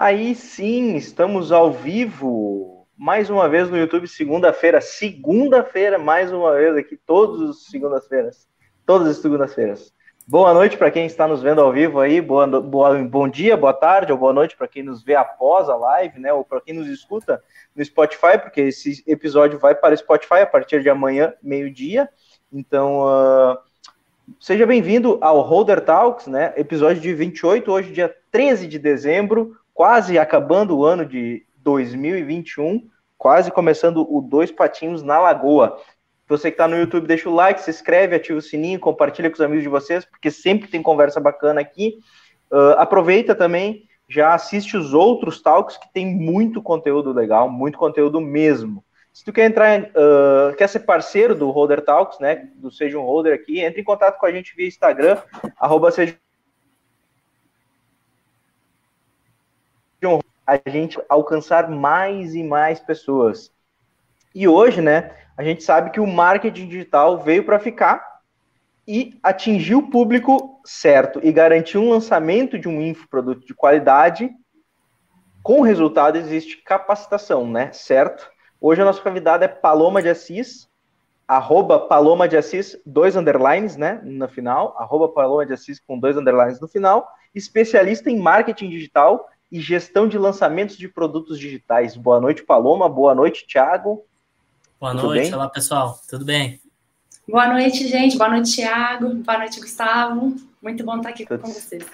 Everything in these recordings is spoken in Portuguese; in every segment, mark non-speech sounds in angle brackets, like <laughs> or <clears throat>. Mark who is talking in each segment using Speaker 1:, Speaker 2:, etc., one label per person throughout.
Speaker 1: Aí sim, estamos ao vivo, mais uma vez no YouTube, segunda-feira. Segunda-feira, mais uma vez aqui, todas as segundas-feiras. Todas as segundas-feiras. Boa noite para quem está nos vendo ao vivo aí, boa, boa, bom dia, boa tarde ou boa noite para quem nos vê após a live, né? Ou para quem nos escuta no Spotify, porque esse episódio vai para o Spotify a partir de amanhã, meio-dia. Então, uh, seja bem-vindo ao Holder Talks, né? Episódio de 28, hoje, dia 13 de dezembro quase acabando o ano de 2021, quase começando o Dois Patinhos na Lagoa. Você que está no YouTube, deixa o like, se inscreve, ativa o sininho, compartilha com os amigos de vocês, porque sempre tem conversa bacana aqui. Uh, aproveita também, já assiste os outros talks, que tem muito conteúdo legal, muito conteúdo mesmo. Se tu quer entrar, uh, quer ser parceiro do Holder Talks, né, do Seja um Holder aqui, entre em contato com a gente via Instagram, arroba seja a gente alcançar mais e mais pessoas. E hoje, né, a gente sabe que o marketing digital veio para ficar e atingir o público certo e garantir um lançamento de um infoproduto de qualidade. Com resultado existe capacitação, né? Certo? Hoje a nossa convidada é Paloma de Assis, arroba Paloma de Assis, dois underlines, né? No final, arroba Paloma de Assis com dois underlines no final, especialista em marketing digital e gestão de lançamentos de produtos digitais. Boa noite, Paloma. Boa noite, Thiago.
Speaker 2: Boa Tudo noite, bem? olá pessoal, tudo bem?
Speaker 3: Boa noite, gente. Boa noite, Thiago. Boa noite, Gustavo. Muito bom estar aqui tudo... com vocês.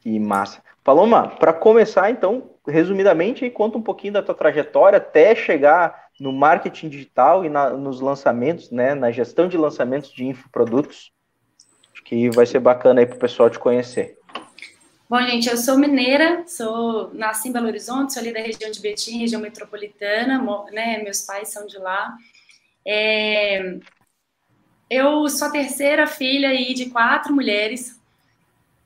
Speaker 1: Que massa. Paloma, para começar, então, resumidamente, conta um pouquinho da tua trajetória até chegar no marketing digital e na, nos lançamentos, né, na gestão de lançamentos de infoprodutos. Acho que vai ser bacana aí para o pessoal te conhecer.
Speaker 3: Bom, gente, eu sou mineira, sou nasci em Belo Horizonte, sou ali da região de Betim, região metropolitana, né? Meus pais são de lá. É, eu sou a terceira filha aí de quatro mulheres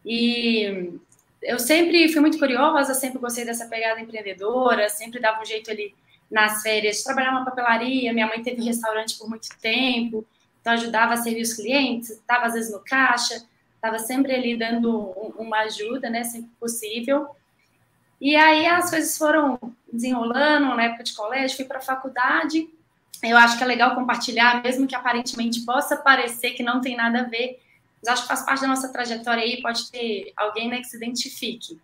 Speaker 3: e eu sempre fui muito curiosa, sempre gostei dessa pegada empreendedora, sempre dava um jeito ali nas férias de trabalhar numa papelaria. Minha mãe teve restaurante por muito tempo, então ajudava a servir os clientes, estava às vezes no caixa estava sempre ali dando uma ajuda, né, sempre possível. E aí as coisas foram desenrolando na época de colégio, fui para a faculdade. Eu acho que é legal compartilhar, mesmo que aparentemente possa parecer que não tem nada a ver, mas acho que faz parte da nossa trajetória aí, pode ter alguém né, que se identifique.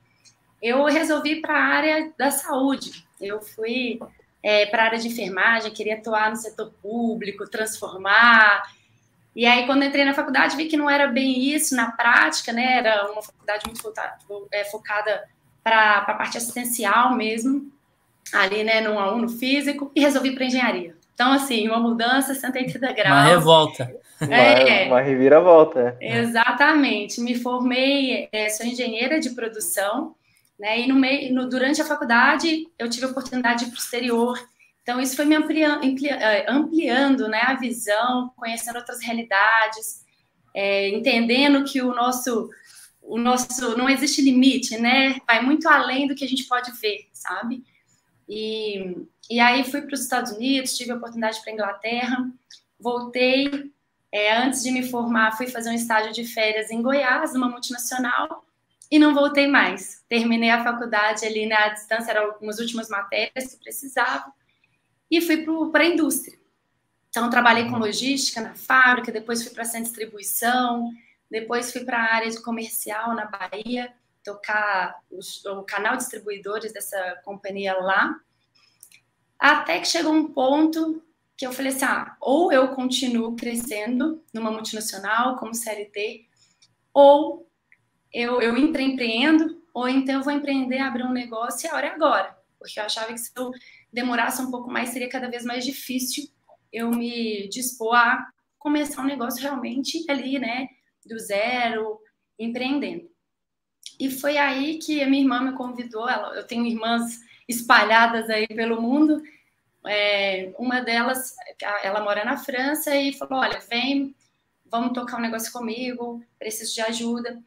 Speaker 3: Eu resolvi para a área da saúde. Eu fui é, para a área de enfermagem, queria atuar no setor público, transformar, e aí, quando entrei na faculdade, vi que não era bem isso na prática, né? Era uma faculdade muito focada, é, focada para a parte assistencial mesmo, ali, né, no a no físico, e resolvi para engenharia. Então, assim, uma mudança 180 graus.
Speaker 2: Uma revolta.
Speaker 1: É, uma, uma reviravolta.
Speaker 3: É. Exatamente. Me formei, é, sou engenheira de produção, né? E no meio, no, durante a faculdade, eu tive a oportunidade de ir para o exterior então, isso foi me ampliando, é, ampliando né, a visão, conhecendo outras realidades, é, entendendo que o nosso, o nosso não existe limite, né? Vai muito além do que a gente pode ver, sabe? E, e aí fui para os Estados Unidos, tive a oportunidade para a Inglaterra, voltei. É, antes de me formar, fui fazer um estágio de férias em Goiás, numa multinacional, e não voltei mais. Terminei a faculdade ali na distância, eram algumas últimas matérias que precisava e fui para a indústria. Então, trabalhei com logística na fábrica, depois fui para a distribuição, depois fui para a área de comercial na Bahia, tocar os, o canal distribuidores dessa companhia lá. Até que chegou um ponto que eu falei assim: ah, ou eu continuo crescendo numa multinacional como CLT, ou eu, eu empreendo, ou então eu vou empreender, abrir um negócio e a hora é agora. Porque eu achava que se eu demorasse um pouco mais, seria cada vez mais difícil eu me dispor a começar um negócio realmente ali, né, do zero, empreendendo. E foi aí que a minha irmã me convidou. Ela, eu tenho irmãs espalhadas aí pelo mundo. É, uma delas, ela mora na França e falou: Olha, vem, vamos tocar um negócio comigo, preciso de ajuda.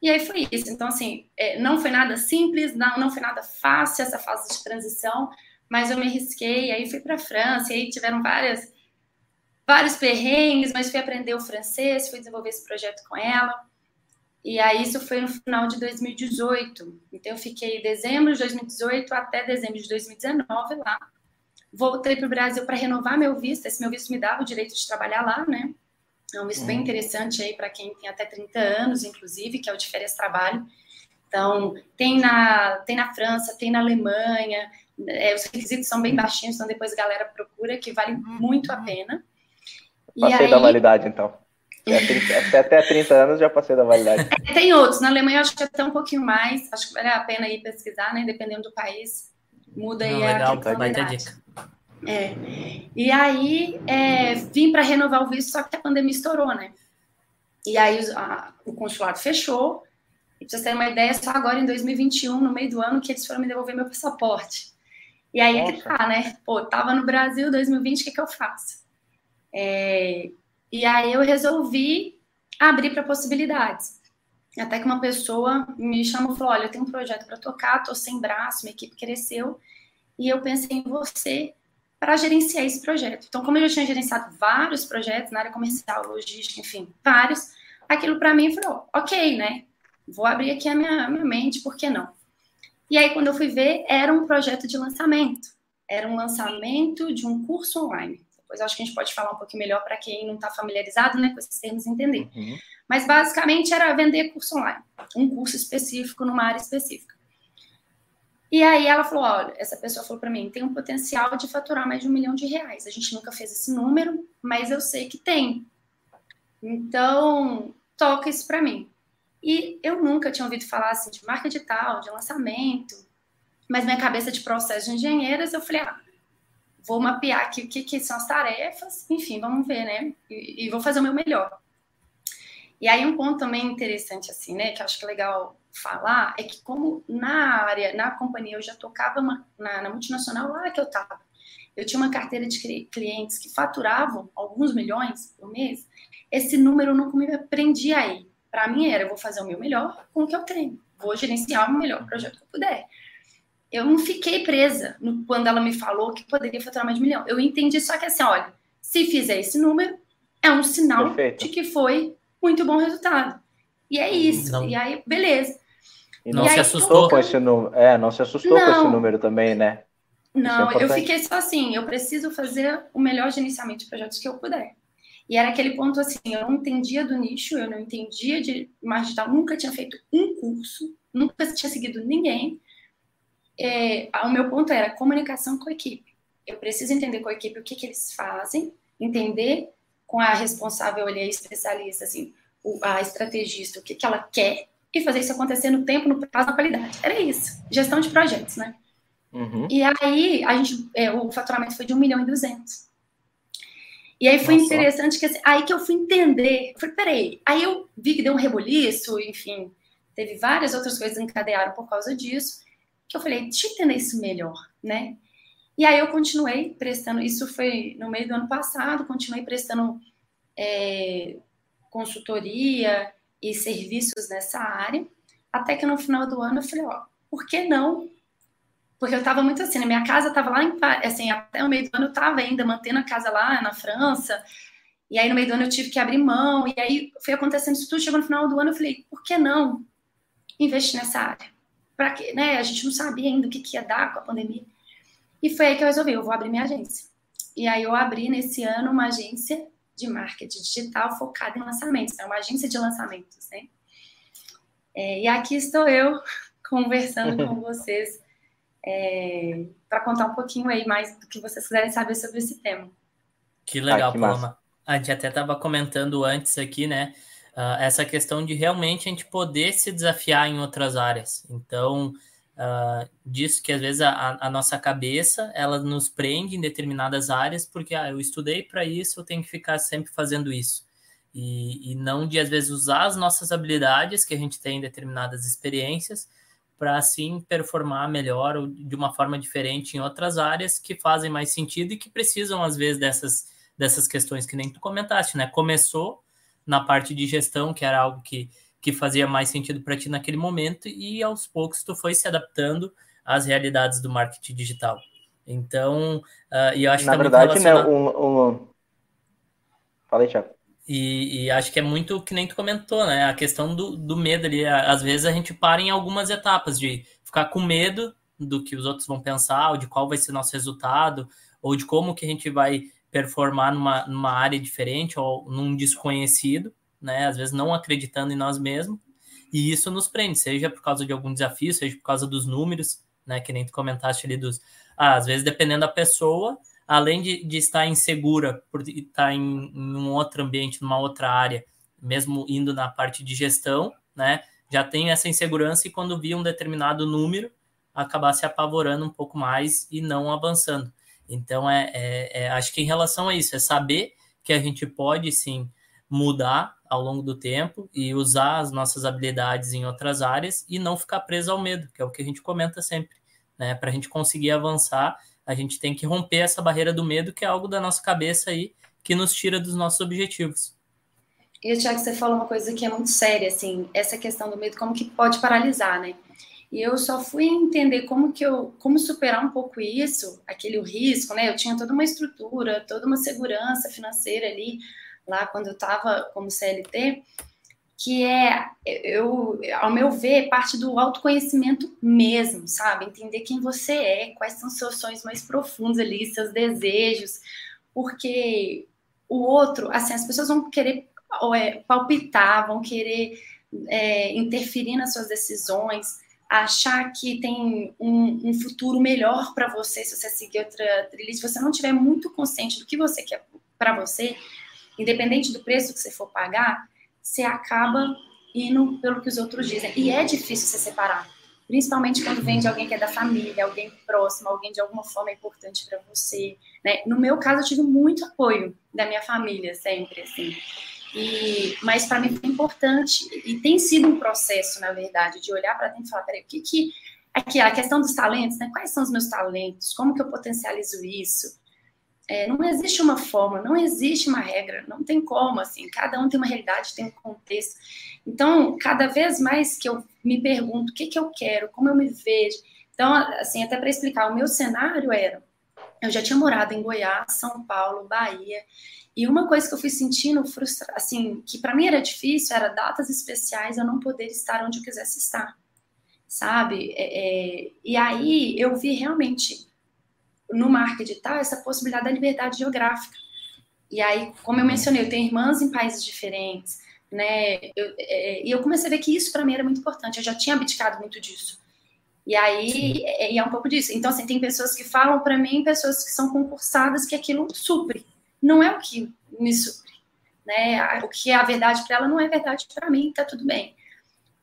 Speaker 3: E aí foi isso. Então, assim, é, não foi nada simples, não, não foi nada fácil essa fase de transição, mas eu me arrisquei, aí fui para a França, e aí tiveram várias, vários perrengues, mas fui aprender o francês, fui desenvolver esse projeto com ela. E aí isso foi no final de 2018. Então eu fiquei dezembro de 2018 até dezembro de 2019 lá. Voltei para o Brasil para renovar meu visto. Esse meu visto me dava o direito de trabalhar lá, né? É um visto bem uhum. interessante aí para quem tem até 30 anos, inclusive, que é o de férias trabalho. Então, tem na, tem na França, tem na Alemanha, é, os requisitos são bem baixinhos, então depois a galera procura, que vale muito a pena.
Speaker 1: Passei aí, da validade, então. Até, até 30 anos já passei da validade. <laughs>
Speaker 3: É, tem outros. Na Alemanha acho que até um pouquinho mais. Acho que vale a pena ir pesquisar, né? Dependendo do país. Muda aí
Speaker 2: legal, a validade.
Speaker 3: É. E aí é, vim para renovar o visto, só que a pandemia estourou, né? E aí a, o consulado fechou. E pra vocês terem uma ideia, só agora em 2021, no meio do ano, que eles foram me devolver meu passaporte. E aí Nossa. é que tá, né? Pô, tava no Brasil 2020, o que, que eu faço? É, e aí eu resolvi abrir para possibilidades. Até que uma pessoa me chamou e falou: Olha, eu tenho um projeto para tocar, tô sem braço, minha equipe cresceu, e eu pensei em você para gerenciar esse projeto. Então, como eu já tinha gerenciado vários projetos na área comercial, logística, enfim, vários, aquilo para mim falou: Ok, né? Vou abrir aqui a minha, a minha mente, por que não? E aí, quando eu fui ver, era um projeto de lançamento. Era um lançamento de um curso online. Depois acho que a gente pode falar um pouquinho melhor para quem não está familiarizado né, com esses termos entender. Uhum. Mas basicamente era vender curso online, um curso específico numa área específica. E aí ela falou: olha, essa pessoa falou para mim, tem um potencial de faturar mais de um milhão de reais. A gente nunca fez esse número, mas eu sei que tem. Então, toca isso para mim. E eu nunca tinha ouvido falar assim de marca digital, de lançamento, mas minha cabeça de processo de engenheiras, eu falei, ah, vou mapear aqui o que, que são as tarefas, enfim, vamos ver, né? E, e, vou fazer o meu melhor. E aí um ponto também interessante, assim, né, que eu acho que é legal falar, é que como na área, na companhia, eu já tocava uma, na, na multinacional lá que eu estava, eu tinha uma carteira de clientes que faturavam alguns milhões por mês, esse número não me prendia aí. Para mim era, eu vou fazer o meu melhor com o que eu tenho, vou gerenciar o melhor projeto que eu puder eu não fiquei presa no, quando ela me falou que poderia faturar mais de um milhão. Eu entendi só que assim, olha, se fizer esse número, é um sinal Perfeito. de que foi muito bom resultado. E é isso. Não. E aí, beleza.
Speaker 1: E não e se aí, assustou com esse número. É, não se assustou não. com esse número também, né?
Speaker 3: É não, é eu fiquei só assim, eu preciso fazer o melhor gerenciamento de projetos que eu puder. E era aquele ponto assim, eu não entendia do nicho, eu não entendia de marketing digital, nunca tinha feito um curso, nunca tinha seguido ninguém é, o meu ponto era comunicação com a equipe. Eu preciso entender com a equipe o que, que eles fazem, entender com a responsável ali, a especialista, assim, a estrategista, o que, que ela quer e fazer isso acontecer no tempo, no prazo, na qualidade. Era isso. Gestão de projetos, né? Uhum. E aí, a gente, é, o faturamento foi de 1 milhão e 200. E aí foi Nossa. interessante que assim, aí que eu fui entender. Eu falei, peraí. Aí eu vi que deu um reboliço, enfim, teve várias outras coisas que encadearam por causa disso que eu falei, deixa eu entender isso melhor, né? E aí eu continuei prestando, isso foi no meio do ano passado, continuei prestando é, consultoria e serviços nessa área, até que no final do ano eu falei, ó, por que não? Porque eu estava muito assim, na minha casa estava lá, em, assim, até o meio do ano eu estava ainda mantendo a casa lá na França, e aí no meio do ano eu tive que abrir mão, e aí foi acontecendo isso tudo, chegou no final do ano eu falei, por que não investir nessa área? para que, né? A gente não sabia ainda o que, que ia dar com a pandemia. E foi aí que eu resolvi, eu vou abrir minha agência. E aí eu abri nesse ano uma agência de marketing digital focada em lançamentos, é uma agência de lançamentos, né? É, e aqui estou eu <laughs> conversando com <laughs> vocês é, para contar um pouquinho aí mais do que vocês quiserem saber sobre esse tema.
Speaker 2: Que legal, ah, que Paloma. A gente até estava comentando antes aqui, né? uh, essa questão de realmente a gente poder se desafiar em outras áreas. Então, uh, disso que às vezes a, a, nossa cabeça ela nos prende em determinadas áreas, porque ah, eu estudei para isso, eu tenho que ficar sempre fazendo isso. E, e não de às vezes usar as nossas habilidades que a gente tem em determinadas experiências para assim performar melhor ou de uma forma diferente em outras áreas que fazem mais sentido e que precisam às vezes dessas dessas questões que nem tu comentaste, né? Começou, na parte de gestão, que era algo que, que fazia mais sentido para ti naquele momento, e aos poucos tu foi se adaptando às realidades do marketing digital. Então, uh, e eu acho
Speaker 1: Na verdade, né, um, um... Falei, Thiago.
Speaker 2: E, e, acho que é muito que nem tu comentou, né? A questão do, do medo ali. Às vezes a gente para em algumas etapas de ficar com medo do que os outros vão pensar, ou de qual vai ser nosso resultado, ou de como que a gente vai performar numa, numa área diferente ou num desconhecido, né? Às vezes não acreditando em nós mesmos. E isso nos prende, seja por causa de algum desafio, seja por causa dos números, né? Que nem tu comentaste ali dos. Ah, às vezes, dependendo da pessoa, além de, de estar insegura por estar em, em, um outro ambiente, numa outra área, mesmo indo na parte de gestão, né? Já tem essa insegurança e quando via um determinado número, acabar se apavorando um pouco mais e não avançando. Então, é, é, é, acho que em relação a isso, é saber que a gente pode sim mudar ao longo do tempo e usar as nossas habilidades em outras áreas e não ficar preso ao medo, que é o que a gente comenta sempre. Né? Para a gente conseguir avançar, a gente tem que romper essa barreira do medo, que é algo da nossa cabeça aí, que nos tira dos nossos objetivos.
Speaker 3: E, Tiago, você falou uma coisa que é muito séria, assim, essa questão do medo, como que pode paralisar, né? E eu só fui entender como que eu, como superar um pouco isso, aquele risco, né? Eu tinha toda uma estrutura, toda uma segurança financeira ali, lá quando eu estava como CLT, que é, eu, ao meu ver, parte do autoconhecimento mesmo, sabe? Entender quem você é, quais são seus sonhos mais profundos ali, seus desejos, porque o outro, assim, as pessoas vão querer é, palpitar, vão querer é, interferir nas suas decisões, achar que tem um, um futuro melhor para você se você seguir outra trilha. Se você não tiver muito consciente do que você quer para você, independente do preço que você for pagar, você acaba indo pelo que os outros dizem. E é difícil se separar, principalmente quando vem de alguém que é da família, alguém próximo, alguém de alguma forma é importante para você. Né? No meu caso, eu tive muito apoio da minha família, sempre assim. E, mas para mim foi importante e tem sido um processo, na verdade, de olhar para dentro e falar, peraí, o que que aqui a questão dos talentos, né? Quais são os meus talentos? Como que eu potencializo isso? É, não existe uma forma, não existe uma regra, não tem como, assim, cada um tem uma realidade, tem um contexto. Então, cada vez mais que eu me pergunto o que que eu quero, como eu me vejo. Então, assim, até para explicar, o meu cenário era, eu já tinha morado em Goiás, São Paulo, Bahia, e uma coisa que eu fui sentindo, frustra assim, que para mim era difícil, era datas especiais, eu não poder estar onde eu quisesse estar, sabe? É, é, e aí eu vi realmente no marca edital essa possibilidade da liberdade geográfica. E aí, como eu mencionei, eu tenho irmãs em países diferentes, né? Eu, é, e eu comecei a ver que isso para mim era muito importante. Eu já tinha abdicado muito disso. E aí, é, é, um pouco disso. Então, assim, tem pessoas que falam para mim, pessoas que são concursadas, que aquilo supre não é o que me supre. Né? O que é a verdade para ela não é verdade para mim, tá tudo bem.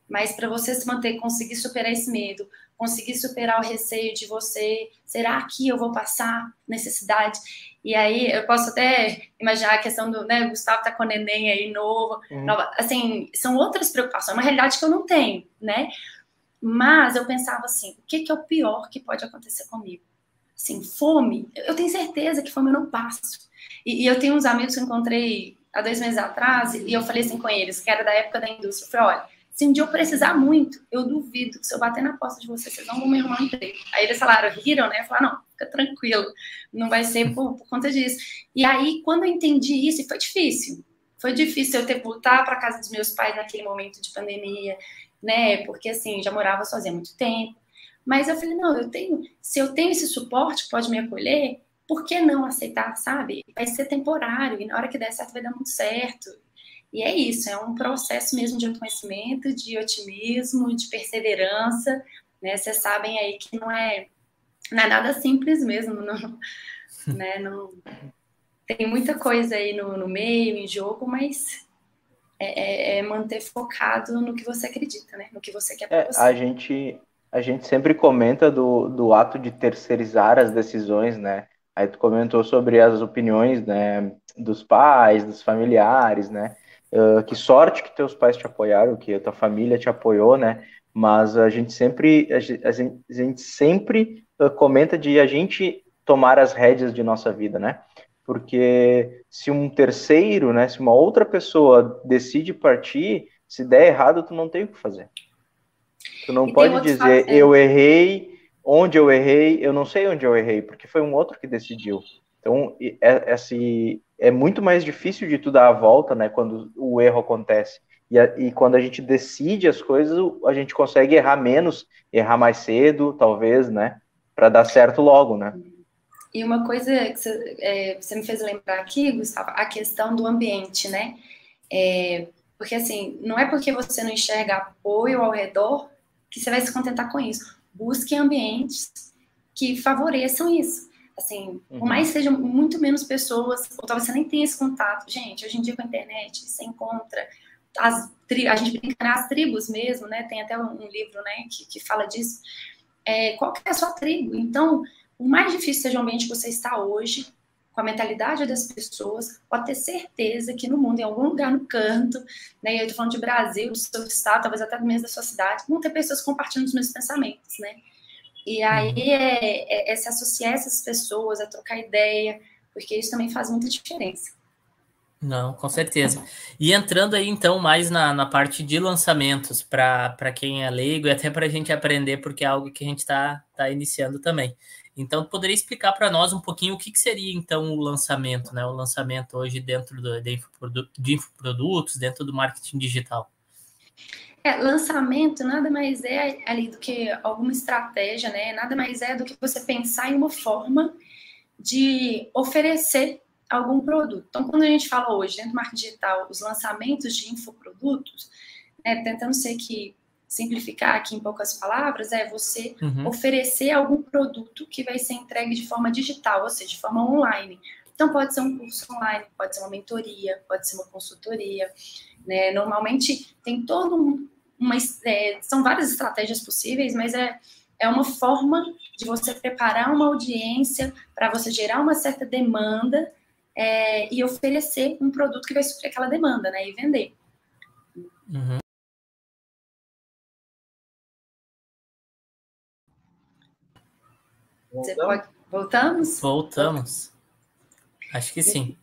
Speaker 3: Mas para você se manter, conseguir superar esse medo, conseguir superar o receio de você, será que eu vou passar necessidade? E aí eu posso até imaginar a questão do, né, Gustavo tá com o neném aí novo, uhum. nova, assim, são outras preocupações, é uma realidade que eu não tenho, né? Mas eu pensava assim, o que, que é o pior que pode acontecer comigo? Assim, fome, eu tenho certeza que fome eu não passo. E, e, eu tenho uns amigos que eu encontrei há dois meses atrás, e eu falei assim com eles, que era da época da indústria, eu falei, olha, se um dia eu precisar muito, eu duvido que se eu bater na porta de vocês, vocês não vão me arrumar um emprego. Aí eles falaram, riram, né? Falei, não, fica tranquilo, não vai ser por, por, conta disso. E aí, quando eu entendi isso, foi difícil. Foi difícil eu ter que voltar para casa dos meus pais naquele momento de pandemia, né? Porque assim, já morava sozinha há muito tempo. Mas eu falei, não, eu tenho, se eu tenho esse suporte que pode me acolher, por que não aceitar, sabe? Vai ser temporário e na hora que der certo vai dar muito certo. E é isso, é um processo mesmo de autoconhecimento, de otimismo, de perseverança, né? Vocês sabem aí que não é, não é nada simples mesmo, não, <laughs> né? Não, tem muita coisa aí no, no meio, em jogo, mas é, é, é, manter focado no que você acredita, né? No que você quer para
Speaker 1: é,
Speaker 3: você.
Speaker 1: A gente, a gente sempre comenta do, do ato de terceirizar as decisões, né? Aí tu comentou sobre as opiniões, né, dos pais, dos familiares, né? Uh, que sorte que teus pais te apoiaram, que a tua família te apoiou, né? Mas a gente sempre, a gente, a gente sempre uh, comenta de a gente tomar as rédeas de nossa vida, né? Porque se um terceiro, né, se uma outra pessoa decide partir, se der errado, tu não tem o que fazer. Tu não e pode dizer, eu errei, onde eu errei, eu não sei onde eu errei, porque foi um outro que decidiu. Então, é, esse, é muito mais difícil de tu dar a volta, né, quando o erro acontece. E, a, e, quando a gente decide as coisas, a gente consegue errar menos, errar mais cedo, talvez, né, para dar certo logo, né.
Speaker 3: E uma coisa que você, é, você, me fez lembrar aqui, Gustavo, a questão do ambiente, né? É, porque assim, não é porque você não enxerga apoio ao redor que você vai se contentar com isso. Busque ambientes que favoreçam isso. Assim, uhum. por mais sejam muito menos pessoas, ou talvez você nem tenha esse contato. Gente, hoje em dia com a internet, você encontra as a gente brinca nas tribos mesmo, né? Tem até um, livro, né, que, que fala disso. É, qual é a sua tribo? Então, o mais difícil seja o ambiente que você está hoje, com a mentalidade das pessoas, pode ter certeza que no mundo, em algum lugar no canto, né, eu estou falando de Brasil, do seu estado, talvez até mesmo da sua cidade, vão ter pessoas compartilhando os meus pensamentos, né? E aí uhum. é, é, é se associar a essas pessoas, a trocar ideia, porque isso também faz muita diferença.
Speaker 2: Não, com certeza. E entrando aí então mais na, na parte de lançamentos, para quem é leigo e até para a gente aprender, porque é algo que a gente está tá iniciando também. Então, poderia explicar para nós um pouquinho o que, que, seria então o lançamento, né? O lançamento hoje dentro do, de, de infoprodutos, dentro do marketing digital.
Speaker 3: É, lançamento nada mais é ali do que alguma estratégia, né? Nada mais é do que você pensar em uma forma de oferecer algum produto. Então, quando a gente fala hoje dentro do marketing digital, os lançamentos de infoprodutos, né, tentando ser que simplificar aqui em poucas palavras, é você uhum. oferecer algum produto que vai ser entregue de forma digital, ou seja, de forma online. Então, pode ser um curso online, pode ser uma mentoria, pode ser uma consultoria. Né? Normalmente, tem todo um, uma. É, são várias estratégias possíveis, mas é, é uma forma de você preparar uma audiência para você gerar uma certa demanda é, e oferecer um produto que vai suprir aquela demanda, né? E vender. Uhum. Você pode... Voltamos?
Speaker 2: Voltamos. Acho que sim.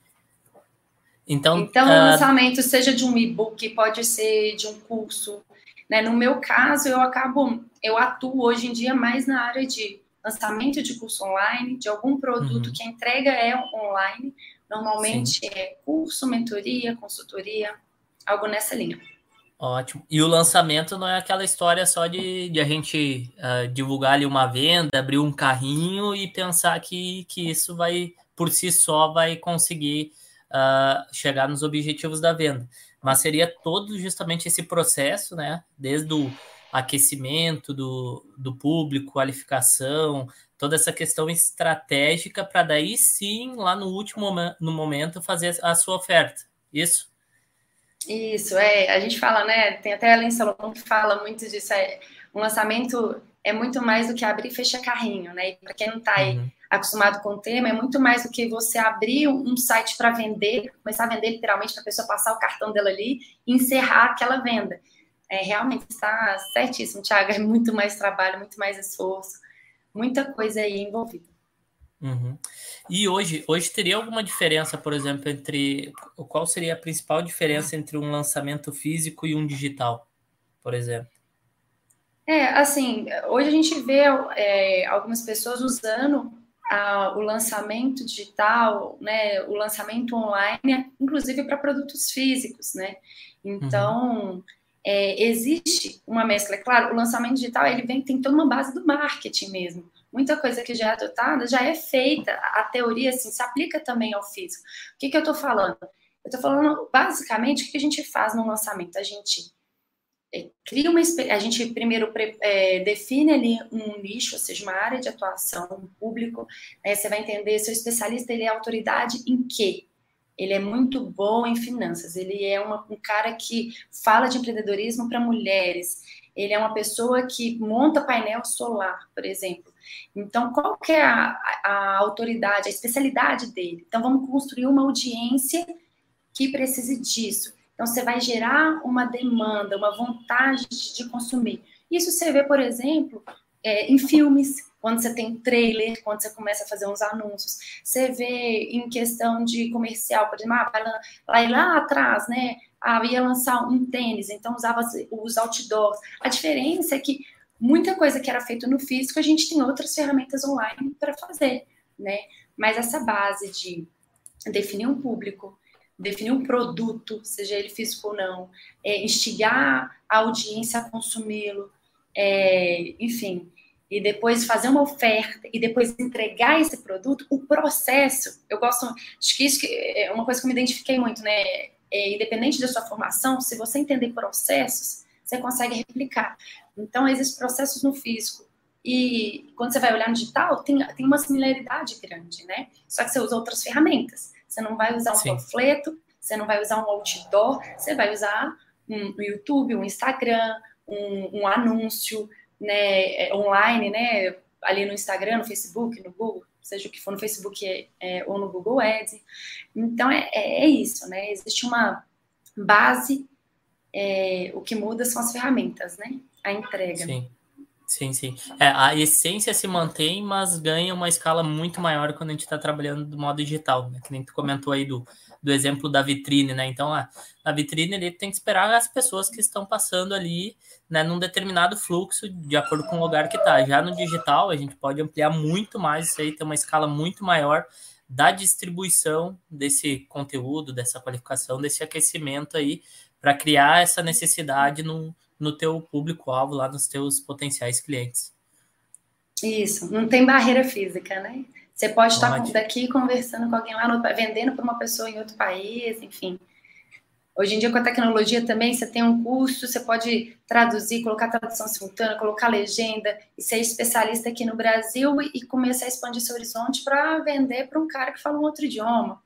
Speaker 2: Então,
Speaker 3: então uh... o lançamento, seja de um e-book, pode ser de um curso. Né? No meu caso, eu acabo, eu atuo hoje em dia mais na área de lançamento de curso online, de algum produto uhum. que a entrega é online. Normalmente Sim. é curso, mentoria, consultoria, algo nessa linha.
Speaker 2: Ótimo. E o lançamento não é aquela história só de, de a gente uh, divulgar ali uma venda, abrir um carrinho e pensar que, que isso vai, por si só, vai conseguir uh, chegar nos objetivos da venda. Mas seria todo justamente esse processo, né? Desde o aquecimento do, do público, qualificação, toda essa questão estratégica para daí sim, lá no último no momento, fazer a sua oferta. Isso?
Speaker 3: Isso, é. A gente fala, né? Tem até a Ellen Salomão que fala muito disso. É, um lançamento é muito mais do que abrir e fechar carrinho, né? para quem não está aí uhum. Acostumado com o tema, é muito mais do que você abrir um site para vender, começar a vender literalmente para a pessoa passar o cartão dela ali e encerrar aquela venda. É, realmente está certíssimo, Thiago. É muito mais trabalho, muito mais esforço, muita coisa aí envolvida.
Speaker 2: Uhum. E hoje, hoje teria alguma diferença, por exemplo, entre qual seria a principal diferença entre um lançamento físico e um digital, por exemplo?
Speaker 3: É, assim, hoje a gente vê é, algumas pessoas usando a, o lançamento digital, né, o lançamento online, inclusive para produtos físicos, né? Então, uhum. é, existe uma mescla. É claro, o lançamento digital ele vem tem toda uma base do marketing mesmo muita coisa que já é adotada já é feita. A teoria, assim, se aplica também ao físico. O que, que eu estou falando? Eu estou falando, basicamente, o que a gente faz no lançamento? A gente é, cria uma... A gente primeiro é, define ali um nicho, ou seja, uma área de atuação, um público. Né? Você vai entender, seu especialista, ele é autoridade em quê? Ele é muito bom em finanças, ele é uma, um cara que fala de empreendedorismo para mulheres, ele é uma pessoa que monta painel solar, por exemplo. Então, qual que é a, a autoridade, a especialidade dele? Então, vamos construir uma audiência que precise disso. Então, você vai gerar uma demanda, uma vontade de consumir. Isso você vê, por exemplo, é, em filmes, quando você tem trailer, quando você começa a fazer uns anúncios. Você vê em questão de comercial, por exemplo, ah, lá, lá, lá atrás, né? Ah, ia lançar um tênis, então usava os outdoors. A diferença é que muita coisa que era feita no físico, a gente tem outras ferramentas online para fazer, né? Mas essa base de definir um público, definir um produto, seja ele físico ou não, é, instigar a audiência a consumi-lo, é, enfim, e depois fazer uma oferta e depois entregar esse produto, o processo, eu gosto, acho que isso é uma coisa que eu me identifiquei muito, né? É, independente da sua formação, se você entender processos, você consegue replicar. Então, existem processos no físico. E quando você vai olhar no digital, tem, tem uma similaridade grande, né? Só que você usa outras ferramentas. Você não vai usar um Sim. panfleto, você não vai usar um outdoor, você vai usar um, YouTube, um Instagram, um, um anúncio, né, é, online, né, ali no Instagram, no Facebook, no Google, seja o que for no Facebook é, é, ou no Google Ads. Então é, é, é isso, né? Existe uma base, é, o que muda são as ferramentas, né? A entrega.
Speaker 2: Sim. Sim, sim. É, a essência se mantém, mas ganha uma escala muito maior quando a gente está trabalhando do modo digital, né? Que nem tu comentou aí do, do exemplo da vitrine, né? Então, a, a vitrine ele tem que esperar as pessoas que estão passando ali, né, num determinado fluxo, de acordo com o lugar que está. Já no digital, a gente pode ampliar muito mais isso aí, ter uma escala muito maior da distribuição desse conteúdo, dessa qualificação, desse aquecimento aí, para criar essa necessidade no, no teu público-alvo, lá nos teus potenciais clientes.
Speaker 3: Isso, não tem barreira física, né? Você pode estar daqui conversando com alguém lá, no, vendendo para uma pessoa em outro país, enfim. Hoje em dia, com a tecnologia também, você tem um curso, você pode traduzir, colocar tradução simultânea, colocar legenda, e ser especialista aqui no Brasil e começar a expandir seu horizonte para vender para um cara que fala um outro idioma.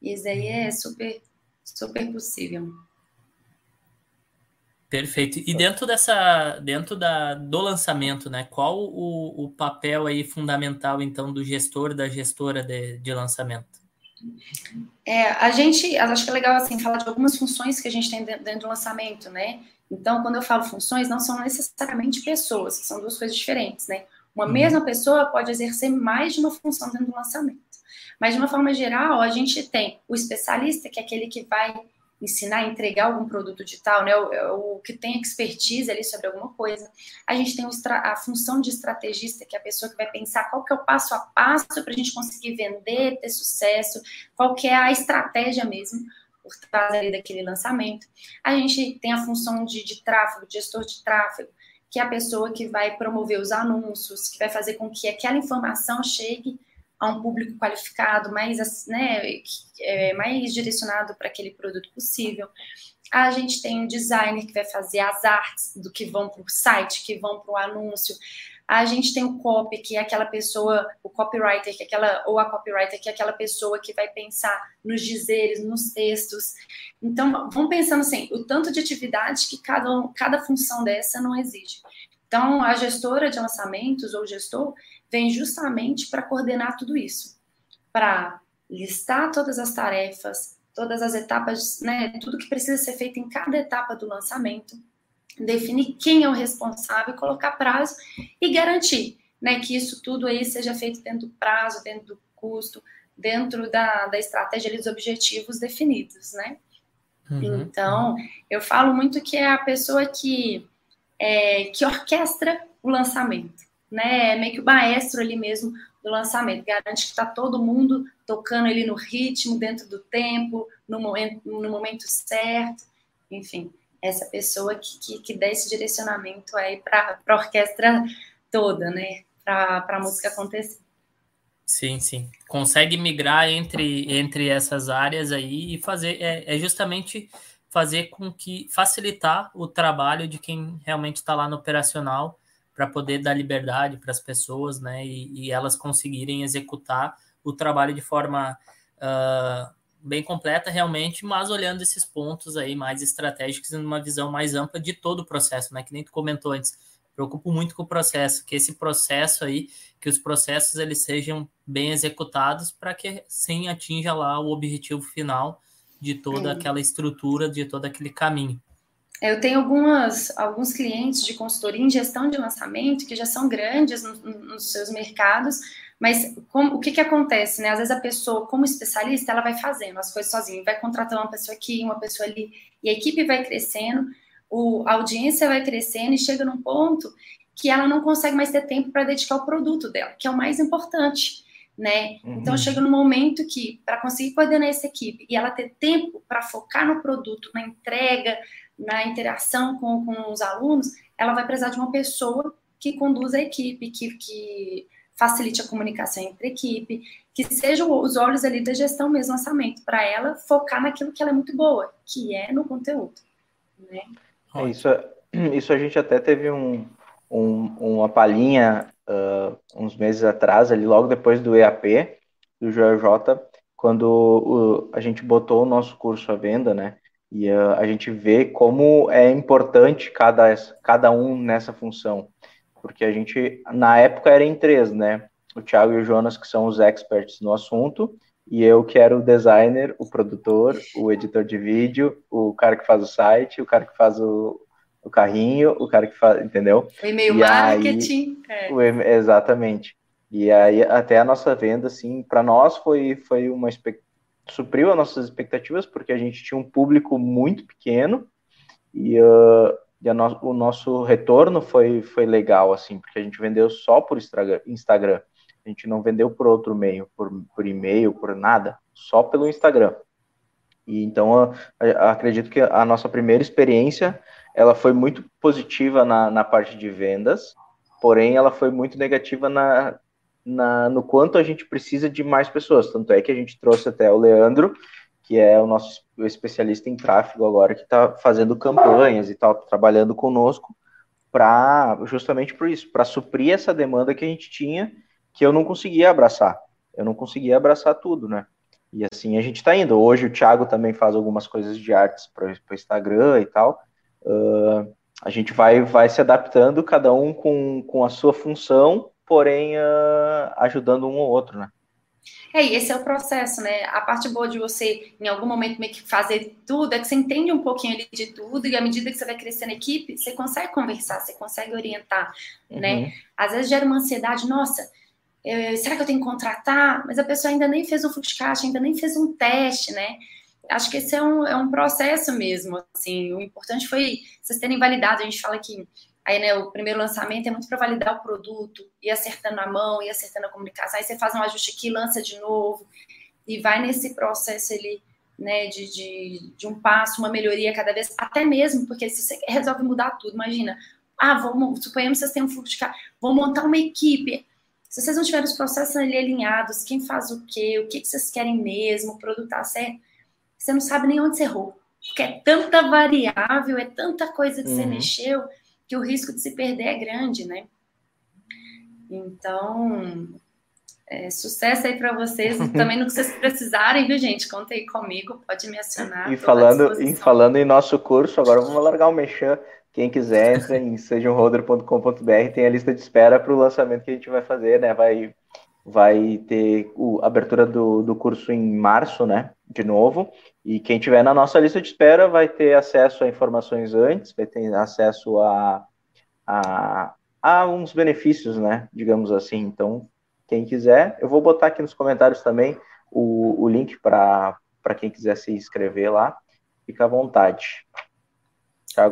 Speaker 3: Isso aí é super, super possível.
Speaker 2: Perfeito. E dentro dessa, dentro da, do lançamento, né? Qual o, o papel aí fundamental, então, do gestor, da gestora de, de lançamento?
Speaker 3: É, a gente, acho que é legal, assim, falar de algumas funções que a gente tem dentro do lançamento, né? Então, quando eu falo funções, não são necessariamente pessoas, são duas coisas diferentes, né? Uma uhum. mesma pessoa pode exercer mais de uma função dentro do lançamento. Mas, de uma forma geral, a gente tem o especialista, que é aquele que vai ensinar a entregar algum produto digital, né? O, o, que tem expertise ali sobre alguma coisa. A gente tem a função de estrategista, que é a pessoa que vai pensar qual que é o passo a passo para a gente conseguir vender, ter sucesso, qual que é a estratégia mesmo por trás ali daquele lançamento. A gente tem a função de, de tráfego, gestor de tráfego, que é a pessoa que vai promover os anúncios, que vai fazer com que aquela informação chegue a um público qualificado, mais, né, é, mais direcionado para aquele produto possível. A gente tem um designer que vai fazer as artes do que vão para o site, que vão para o anúncio. A gente tem o copy, que é aquela pessoa, o copywriter, que é aquela, ou a copywriter, que é aquela pessoa que vai pensar nos dizeres, nos textos. Então, vamos pensando assim, o tanto de atividade que cada, cada função dessa não exige. Então, a gestora de lançamentos ou gestor vem justamente para coordenar tudo isso, para listar todas as tarefas, todas as etapas, né, tudo que precisa ser feito em cada etapa do lançamento, definir quem é o responsável, colocar prazo e garantir, né, que isso tudo aí seja feito dentro do prazo, dentro do custo, dentro da, da estratégia dos objetivos definidos, né? Uhum. Então, eu falo muito que é a pessoa que, é, que orquestra o lançamento né? É meio que o maestro ali mesmo do lançamento. Garante que está todo mundo tocando ele no ritmo, dentro do tempo, no momento, no momento certo. Enfim, essa pessoa que, que, que dá esse direcionamento aí para a orquestra toda, né? Para a música acontecer.
Speaker 2: Sim, sim. Consegue migrar entre, entre essas áreas aí e fazer. É, é justamente fazer com que facilitar o trabalho de quem realmente está lá no operacional para poder dar liberdade para as pessoas, né, e, e, elas conseguirem executar o trabalho de forma uh, bem completa realmente, mas olhando esses pontos aí mais estratégicos e numa visão mais ampla de todo o processo, né, que nem tu comentou antes, preocupo muito com o processo, que esse processo aí, que os processos eles sejam bem executados para que sim atinja lá o objetivo final de toda aquela estrutura, de todo aquele caminho.
Speaker 3: Eu tenho algumas, alguns clientes de consultoria em gestão de lançamento que já são grandes no, nos seus mercados, mas como, o que, que acontece, né? Às vezes a pessoa, como especialista, ela vai fazendo as coisas sozinha, vai contratando uma pessoa aqui, uma pessoa ali, e a equipe vai crescendo, o, a audiência vai crescendo e chega num ponto que ela não consegue mais ter tempo para dedicar o produto dela, que é o mais importante. né? Uhum. Então chega no momento que para conseguir coordenar essa equipe e ela ter tempo para focar no produto, na entrega, na interação com, com os alunos, ela vai precisar de uma pessoa que conduza a equipe, que, que facilite a comunicação entre a equipe, que sejam os olhos ali da gestão mesmo lançamento, para ela focar naquilo que ela é muito boa, que é no conteúdo. Né?
Speaker 1: É, isso, <clears throat> isso a gente até teve um, um uma palhinha uh, uns meses atrás, ali logo depois do EAP, do JJ, quando o, a gente botou o nosso curso à venda, né? E uh, a gente vê como é importante cada, cada um nessa função. Porque a gente, na época, era em três, né? O Thiago e o Jonas, que são os experts no assunto, e eu que era o designer, o produtor, o editor de vídeo, o cara que faz o site, o cara que faz o, o carrinho, o cara que faz, entendeu?
Speaker 3: O e-mail marketing.
Speaker 1: Aí, é. o, exatamente. E aí até a nossa venda, assim, para nós foi, foi uma supriu as nossas expectativas, porque a gente tinha um público muito pequeno e, uh, e no, o nosso retorno foi, foi legal, assim, porque a gente vendeu só por Instagram. A gente não vendeu por outro meio, por, por e-mail, por nada, só pelo Instagram. E então, eu acredito que a nossa primeira experiência, ela foi muito positiva na, na parte de vendas, porém ela foi muito negativa na, na, no quanto a gente precisa de mais pessoas. Tanto é que a gente trouxe até o Leandro, que é o nosso especialista em tráfego agora, que está fazendo campanhas e tal, trabalhando conosco, para justamente por isso, para suprir essa demanda que a gente tinha, que eu não conseguia abraçar. Eu não conseguia abraçar tudo, né? E assim a gente está indo. Hoje o Thiago também faz algumas coisas de artes para o Instagram e tal. Uh, a gente vai, vai se adaptando, cada um com, com a sua função, porém uh, ajudando um ou outro, né?
Speaker 3: É, e esse é o processo, né? A parte boa de você, em algum momento, meio que fazer tudo, é que você entende um pouquinho ali de tudo, e à medida que você vai crescendo a equipe, você consegue conversar, você consegue orientar, né? uhum. né? Às vezes gera uma ansiedade, nossa, eu, será que eu tenho que contratar? Mas a pessoa ainda nem fez um fluxcast, ainda nem fez um teste, né? Acho que esse é um, é um processo mesmo, assim, o importante foi vocês terem validado, a gente fala que Aí, né, o primeiro lançamento é muito para validar o produto, e acertando a mão, e acertando a comunicação. Aí você faz um ajuste aqui, lança de novo, e vai nesse processo ali, né, de, de, de um passo, uma melhoria cada vez, até mesmo, porque se você resolve mudar tudo, imagina, ah, vamos, suponhamos que vocês têm um fluxo de carro, vou montar uma equipe. Se vocês não tiverem os processos ali alinhados, quem faz o quê, o que, que vocês querem mesmo, o produto tá certo, você não sabe nem onde você errou. Porque é tanta variável, é tanta coisa que uhum. você mexeu, que o risco de se perder é grande, né? Então, é, sucesso aí para vocês. <laughs> Também no que vocês precisarem, viu, gente? Conta aí comigo, pode me acionar.
Speaker 1: E falando, em, falando em nosso curso, agora vamos largar o mexer. Quem quiser, entra em sejamholder.com.br, tem a lista de espera para o lançamento que a gente vai fazer, né? Vai, vai ter a abertura do, do curso em março, né? De novo. E quem tiver na nossa lista de espera vai ter acesso a informações antes, vai ter acesso a, a, a uns benefícios, né? Digamos assim. Então, quem quiser, eu vou botar aqui nos comentários também o, o link para quem quiser se inscrever lá. Fica à vontade.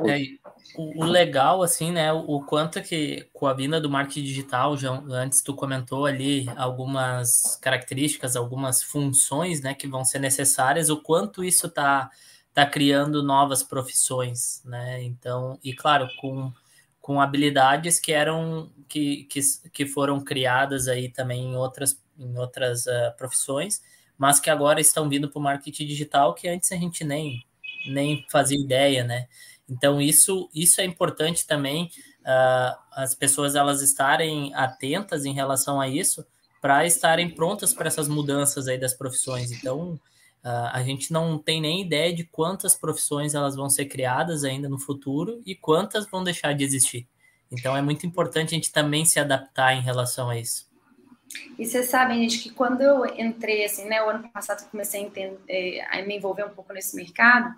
Speaker 2: É, o, o, legal, assim, né, o quanto que com a vinda do marketing digital, já, antes tu comentou ali algumas características, algumas funções, né, que vão ser necessárias, o quanto isso tá, tá criando novas profissões, né, então, e claro, com, com habilidades que eram, que, que, que foram criadas aí também em outras, em outras uh, profissões, mas que agora estão vindo para o marketing digital, que antes a gente nem, nem fazia ideia, né, então, isso, isso é importante também, uh, as pessoas elas estarem atentas em relação a isso, para estarem prontas para essas mudanças aí das profissões. Então, uh, a gente não tem nem ideia de quantas profissões elas vão ser criadas ainda no futuro e quantas vão deixar de existir. Então, é muito importante a gente também se adaptar em relação a isso.
Speaker 3: E vocês sabem, gente, que quando eu entrei, assim, né, o ano passado comecei a, entender, eh, a me envolver um pouco nesse mercado,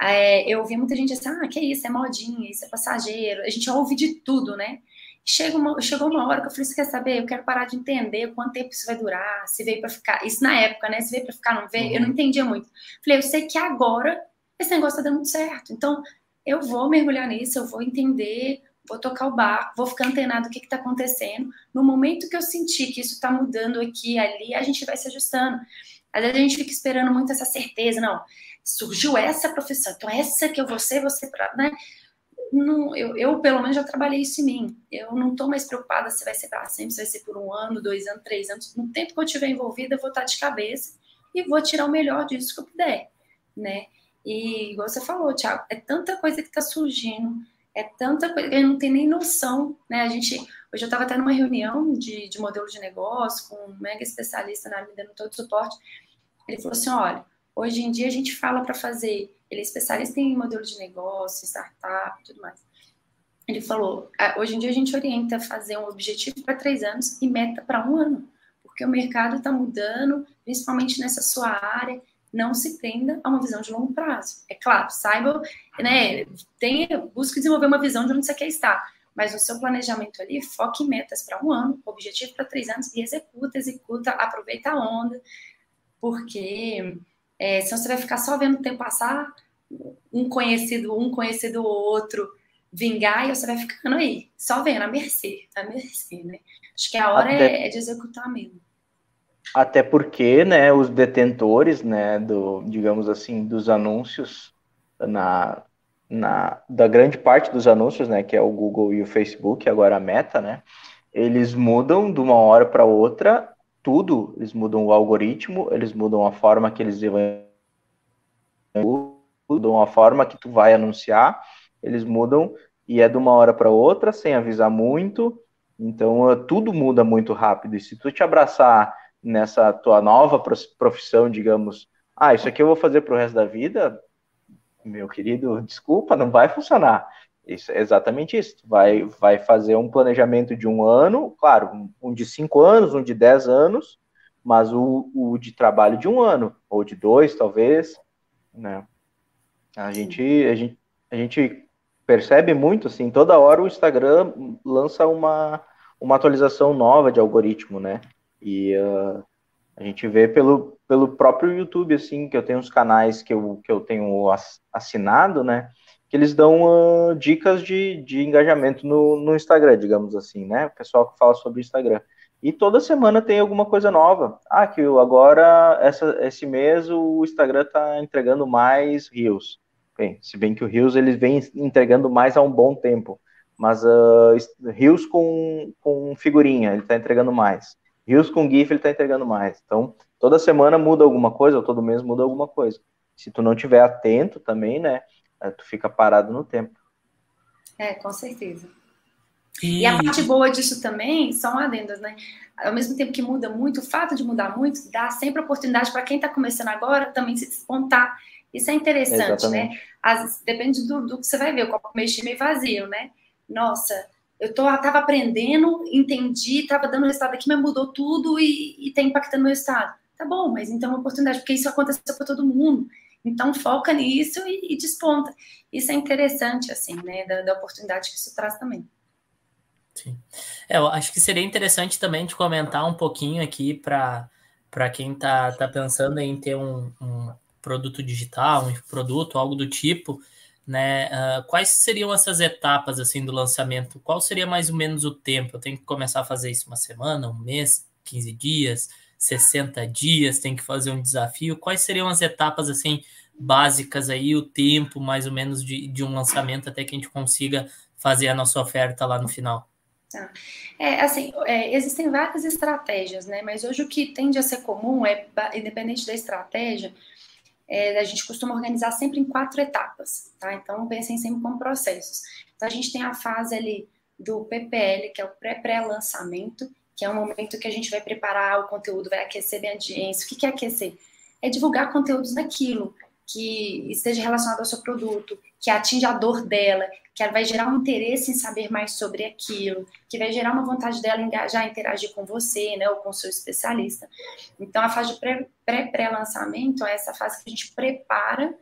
Speaker 3: é, eu ouvi muita gente assim, ah, que isso, é modinha, isso é passageiro. A gente ouve de tudo, né? Chega uma, chegou uma hora que eu falei, você quer saber? Eu quero parar de entender quanto tempo isso vai durar, se veio para ficar. Isso na época, né? Se veio para ficar, não veio. Uhum. Eu não entendia muito. Falei, eu sei que agora esse negócio tá dando muito certo. Então, eu vou mergulhar nisso, eu vou entender vou tocar o barco, vou ficar antenado o que está acontecendo. No momento que eu sentir que isso está mudando aqui ali, a gente vai se ajustando. Às vezes a gente fica esperando muito essa certeza, não, surgiu essa profissão, então essa que eu vou ser, você, né? Não, eu, eu, pelo menos, já trabalhei isso em mim. Eu não estou mais preocupada se vai ser para sempre, se vai ser por um ano, dois anos, três anos. No tempo que eu estiver envolvida, eu vou estar de cabeça e vou tirar o melhor disso que eu puder, né? E, igual você falou, Thiago, é tanta coisa que está surgindo, é tanta coisa que não tem nem noção, né? A gente, hoje eu estava até numa reunião de, de modelo de negócio com um mega especialista na me dando todo o suporte. Ele falou assim: olha, hoje em dia a gente fala para fazer, ele é especialista em modelo de negócio, startup tudo mais. Ele falou: ah, hoje em dia a gente orienta a fazer um objetivo para três anos e meta para um ano, porque o mercado está mudando, principalmente nessa sua área não se prenda a uma visão de longo prazo. É claro, saiba, né, tenha, busque desenvolver uma visão de onde você quer estar, mas o seu planejamento ali, foque em metas para um ano, objetivo para três anos e executa, executa, aproveita a onda, porque é, senão você vai ficar só vendo o tempo passar, um conhecido, um conhecido o outro vingar e você vai ficando aí, só vendo, a mercê, a mercê, né? Acho que a hora Até... é, é de executar mesmo.
Speaker 1: Até porque, né, os detentores, né, do, digamos assim, dos anúncios na, na da grande parte dos anúncios, né, que é o Google e o Facebook, agora a Meta, né, eles mudam de uma hora para outra tudo, eles mudam o algoritmo, eles mudam a forma que eles mudam a forma que tu vai anunciar, eles mudam e é de uma hora para outra, sem avisar muito, então tudo muda muito rápido, e se tu te abraçar nessa tua nova profissão, digamos, ah, isso aqui eu vou fazer para o resto da vida, meu querido, desculpa, não vai funcionar. Isso exatamente isso. Vai, vai fazer um planejamento de um ano, claro, um de cinco anos, um de dez anos, mas o, o de trabalho de um ano, ou de dois, talvez, né? A gente, a gente, a gente percebe muito, assim, toda hora o Instagram lança uma, uma atualização nova de algoritmo, né? E uh, a gente vê pelo, pelo próprio YouTube, assim, que eu tenho uns canais que eu, que eu tenho assinado, né? Que eles dão uh, dicas de, de engajamento no, no Instagram, digamos assim, né? O pessoal que fala sobre o Instagram. E toda semana tem alguma coisa nova. Ah, que agora, essa, esse mês, o Instagram está entregando mais Reels. Bem, se bem que o Reels ele vem entregando mais há um bom tempo. Mas uh, Reels com, com figurinha, ele está entregando mais. Rios com GIF ele está entregando mais. Então, toda semana muda alguma coisa, ou todo mês muda alguma coisa. Se tu não tiver atento também, né, é, tu fica parado no tempo.
Speaker 3: É, com certeza. E... e a parte boa disso também são adendas, né? Ao mesmo tempo que muda muito, o fato de mudar muito dá sempre oportunidade para quem está começando agora também se despontar. Isso é interessante, né? Exatamente. né? Às, depende do, do, que você vai ver, o copo meio cheio meio vazio, né? Nossa, eu tô, tava aprendendo, entendi, tava dando resultado aqui, mas mudou tudo e, e tá impactando meu estado. Tá bom, mas então é uma oportunidade, porque isso aconteceu para todo mundo. Então foca nisso e, e, desponta. Isso é interessante, assim, né? Da, da, oportunidade que isso traz também.
Speaker 2: Sim. É, eu acho que seria interessante também de comentar um pouquinho aqui para quem está tá pensando em ter um, um produto digital, um produto, algo do tipo né? Uh, quais seriam essas etapas assim do lançamento? Qual seria mais ou menos o tempo? Eu tenho que começar a fazer isso uma semana, um mês, 15 dias, 60 dias, tem que fazer um desafio. Quais seriam as etapas assim básicas aí, o tempo mais ou menos de, de um lançamento até que a gente consiga fazer a nossa oferta lá no final?
Speaker 3: Tá. É, assim, é, existem várias estratégias, né? Mas hoje o que tende a ser comum é, independente da estratégia, é, a gente costuma organizar sempre em quatro etapas, tá? Então, pensem sempre como processos. Então, a gente tem a fase ali do PPL, que é o pré-pré-lançamento, que é um momento que a gente vai preparar o conteúdo, vai aquecer bem a audiência. O que é aquecer? É divulgar conteúdos daquilo que esteja relacionado ao seu produto, que atinja a dor dela, que vai gerar um interesse em saber mais sobre aquilo, que vai gerar uma vontade dela engajar, interagir com você, né, ou com seu especialista. Então, a fase de pré-pré-lançamento é essa fase que a gente prepara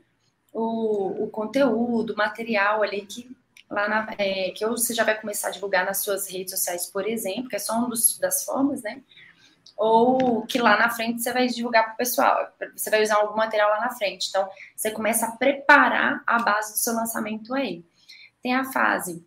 Speaker 3: o, o conteúdo, o material ali que lá na, é, que você já vai começar a divulgar nas suas redes sociais, por exemplo, que é só uma das formas, né? ou que lá na frente você vai divulgar para o pessoal, você vai usar algum material lá na frente. Então, você começa a preparar a base do seu lançamento aí. Tem a fase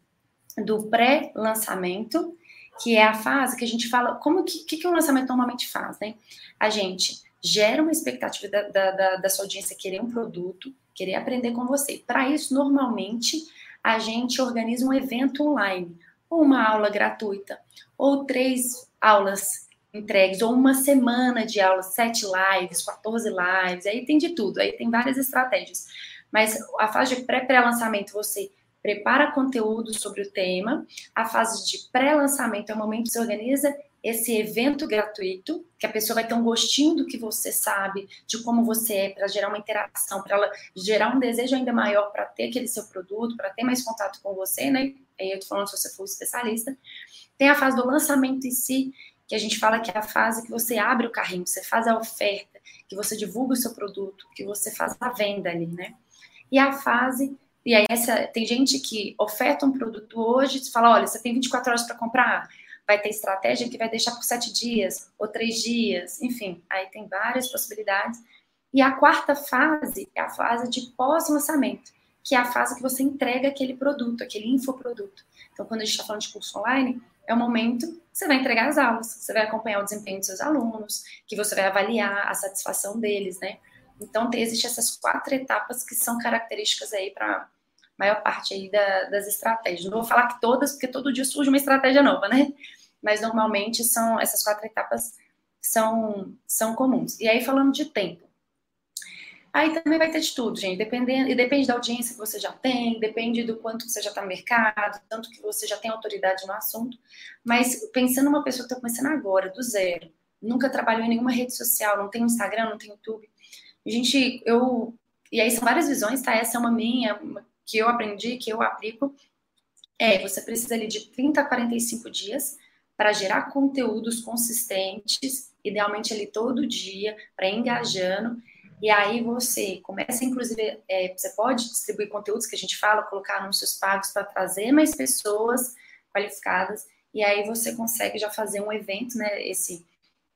Speaker 3: do pré-lançamento, que é a fase que a gente fala, como que, que, que um lançamento normalmente faz, né? A gente gera uma expectativa da, da, da, da sua audiência querer um produto, querer aprender com você. Para isso, normalmente, a gente organiza um evento online, ou uma aula gratuita, ou três aulas entregues, ou uma semana de aulas, sete lives, 14 lives, aí tem de tudo, aí tem várias estratégias. Mas a fase de pré-pré-lançamento, você prepara conteúdo sobre o tema. A fase de pré-lançamento é o momento que você organiza esse evento gratuito, que a pessoa vai ter um gostinho do que você sabe, de como você é, para gerar uma interação, para ela gerar um desejo ainda maior para ter aquele seu produto, para ter mais contato com você, né? Aí eu tô falando se você for especialista. Tem a fase do lançamento em si, que a gente fala que é a fase que você abre o carrinho, você faz a oferta, que você divulga o seu produto, que você faz a venda ali, né? E a fase e aí essa, tem gente que oferta um produto hoje e fala, olha, você tem 24 horas para comprar vai ter estratégia que vai deixar por sete dias ou três dias, enfim, aí tem várias possibilidades. E a quarta fase é a fase de pós-lançamento, que é a fase que você entrega aquele produto, aquele infoproduto. Então, quando a gente está falando de curso online, é o momento que você vai entregar as aulas, você vai acompanhar o desempenho dos seus alunos, que você vai avaliar a satisfação deles, né? Então, existem essas quatro etapas que são características aí para maior parte aí da, das estratégias. Não vou falar que todas, porque todo dia surge uma estratégia nova, né? Mas normalmente são essas quatro etapas são, são comuns. E aí, falando de tempo. Aí também vai ter de tudo, gente. Dependendo, e depende da audiência que você já tem, depende do quanto você já está no mercado, tanto que você já tem autoridade no assunto. Mas pensando numa pessoa que está começando agora, do zero, nunca trabalhou em nenhuma rede social, não tem Instagram, não tem YouTube. Gente, eu. E aí são várias visões, tá? Essa é uma minha, uma que eu aprendi, que eu aplico, é você precisa ali de 30 a 45 dias para gerar conteúdos consistentes, idealmente ali todo dia, para engajando. E aí você começa, inclusive, é, você pode distribuir conteúdos que a gente fala, colocar anúncios pagos para trazer mais pessoas qualificadas. E aí você consegue já fazer um evento, né? Esse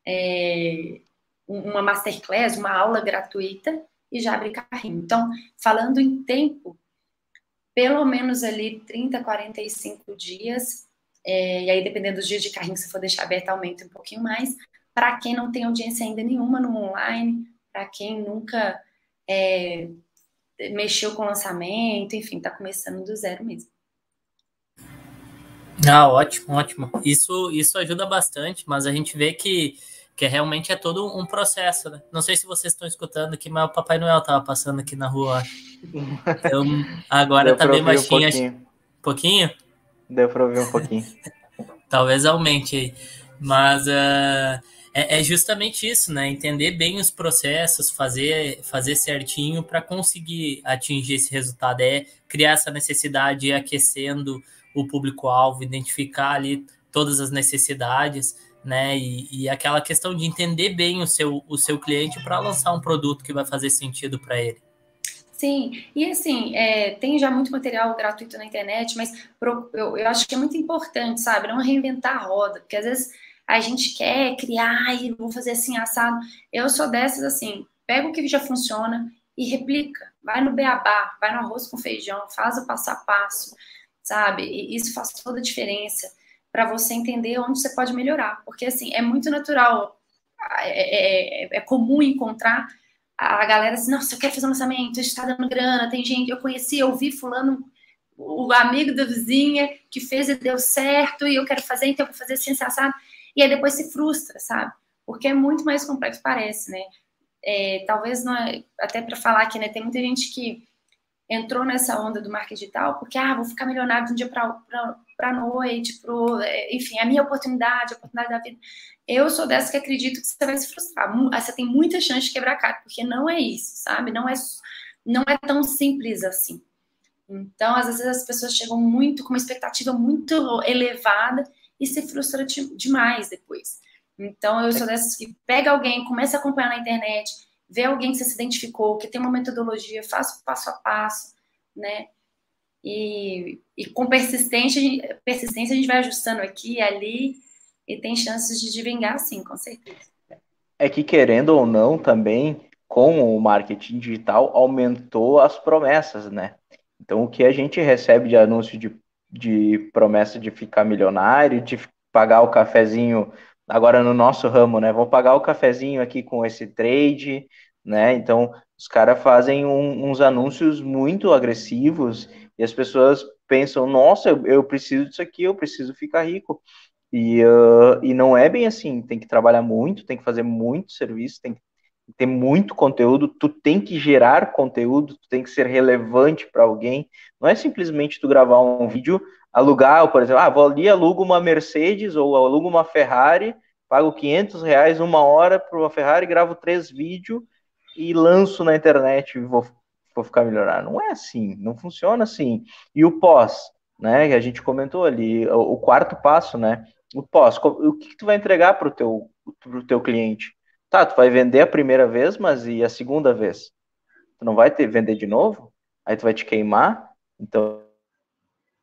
Speaker 3: é, uma masterclass, uma aula gratuita e já abrir carrinho. Então, falando em tempo, pelo menos ali 30, 45 dias, é, e aí dependendo dos dias de carrinho, se for deixar aberto, aumenta um pouquinho mais. Para quem não tem audiência ainda nenhuma no online, para quem nunca é, mexeu com lançamento, enfim, está começando do zero mesmo.
Speaker 2: Ah, ótimo, ótimo. Isso, isso ajuda bastante, mas a gente vê que que realmente é todo um processo, né? Não sei se vocês estão escutando aqui, mas o Papai Noel tava passando aqui na rua, <laughs> Então, agora Deu tá bem baixinho. Um pouquinho. pouquinho?
Speaker 1: Deu para ouvir um pouquinho. <laughs>
Speaker 2: Talvez aumente aí. Mas uh, é, é, justamente isso, né? Entender bem os processos, fazer, fazer certinho para conseguir atingir esse resultado. É criar essa necessidade, ir aquecendo o público-alvo, identificar ali todas as necessidades né? E, e, aquela questão de entender bem o seu, o seu cliente para lançar um produto que vai fazer sentido para ele.
Speaker 3: Sim, e assim, é, tem já muito material gratuito na internet, mas pro, eu, eu acho que é muito importante, sabe? Não reinventar a roda, porque às vezes a gente quer criar e vou fazer assim, assado. Eu sou dessas assim, pega o que já funciona e replica. Vai no beabá, vai no arroz com feijão, faz o passo a passo, sabe? E isso faz toda a diferença para você entender onde você pode melhorar. Porque, assim, é muito natural, é, é, é comum encontrar a galera assim, nossa, eu quero fazer um lançamento, está dando grana, tem gente, eu conheci, eu vi fulano, o amigo da vizinha que fez e deu certo, e eu quero fazer, então eu vou fazer assim, sabe? E aí depois se frustra, sabe? Porque é muito mais complexo, parece, né? É, talvez, não é, até para falar aqui, né, tem muita gente que entrou nessa onda do marketing digital porque, ah, vou ficar milionário de um dia para a noite, pro, é, enfim, a minha oportunidade, a oportunidade da vida. Eu sou dessa que acredito que você vai se frustrar. Você tem muita chance de quebrar a cara, porque não é isso, sabe? Não é, não é tão simples assim. Então, às vezes as pessoas chegam muito com uma expectativa muito elevada e se frustram demais depois. Então, eu sou dessas que pega alguém, começa a acompanhar na internet, ver alguém que você se identificou, que tem uma metodologia, o passo a passo, né? E, e com persistência, persistência a gente vai ajustando aqui e ali e tem chances de vingar sim, com certeza.
Speaker 1: É que querendo ou não também, com o marketing digital, aumentou as promessas, né? Então o que a gente recebe de anúncio de, de promessa de ficar milionário, de pagar o cafezinho agora no nosso ramo, né? Vou pagar o cafezinho aqui com esse trade, né? Então, os caras fazem um, uns anúncios muito agressivos e as pessoas pensam, nossa, eu, eu, preciso disso aqui, eu preciso ficar rico. E, uh, e não é bem assim, tem que trabalhar muito, tem que fazer muito serviço, tem que ter muito conteúdo, tu tem que gerar conteúdo, tu tem que ser relevante para alguém. Não é simplesmente tu gravar um vídeo, alugar, por exemplo, ah, vou ali, alugo uma Mercedes ou alugo uma Ferrari, pago 500 reais uma hora para uma Ferrari, gravo três vídeos e lanço na internet vou, vou ficar melhorar. Não é assim, não funciona assim. E o pós, né, que a gente comentou ali, o, o quarto passo, né, o pós, o que, que tu vai entregar para o teu, pro teu cliente? Tá, tu vai vender a primeira vez, mas e a segunda vez? Tu não vai ter vender de novo? Aí tu vai te queimar? Então,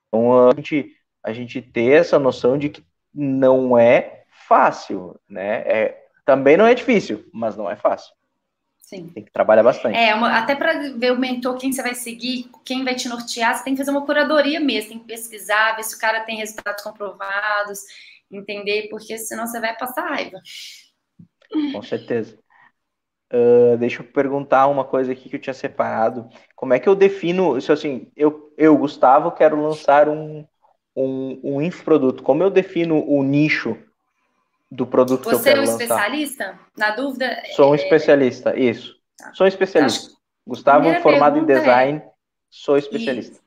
Speaker 1: então a gente, a gente ter essa noção de que não é fácil, né? É, também não é difícil, mas não é fácil.
Speaker 3: Sim.
Speaker 1: Tem que trabalhar bastante.
Speaker 3: É, uma, até para ver o mentor, quem você vai seguir, quem vai te nortear, você tem que fazer uma curadoria mesmo, tem que pesquisar, ver se o cara tem resultados comprovados, entender, porque senão você vai passar raiva.
Speaker 1: Com certeza. Uh, deixa eu perguntar uma coisa aqui que eu tinha separado. Como é que eu defino, se assim, eu, eu Gustavo, quero lançar um, um, um infoproduto. Como eu defino o nicho do produto Você que eu quero lançar?
Speaker 3: Você é um especialista? Na dúvida...
Speaker 1: Sou um é... especialista, isso. Tá. Sou um especialista. Acho... Gustavo, formado em é design, é... sou especialista. Isso.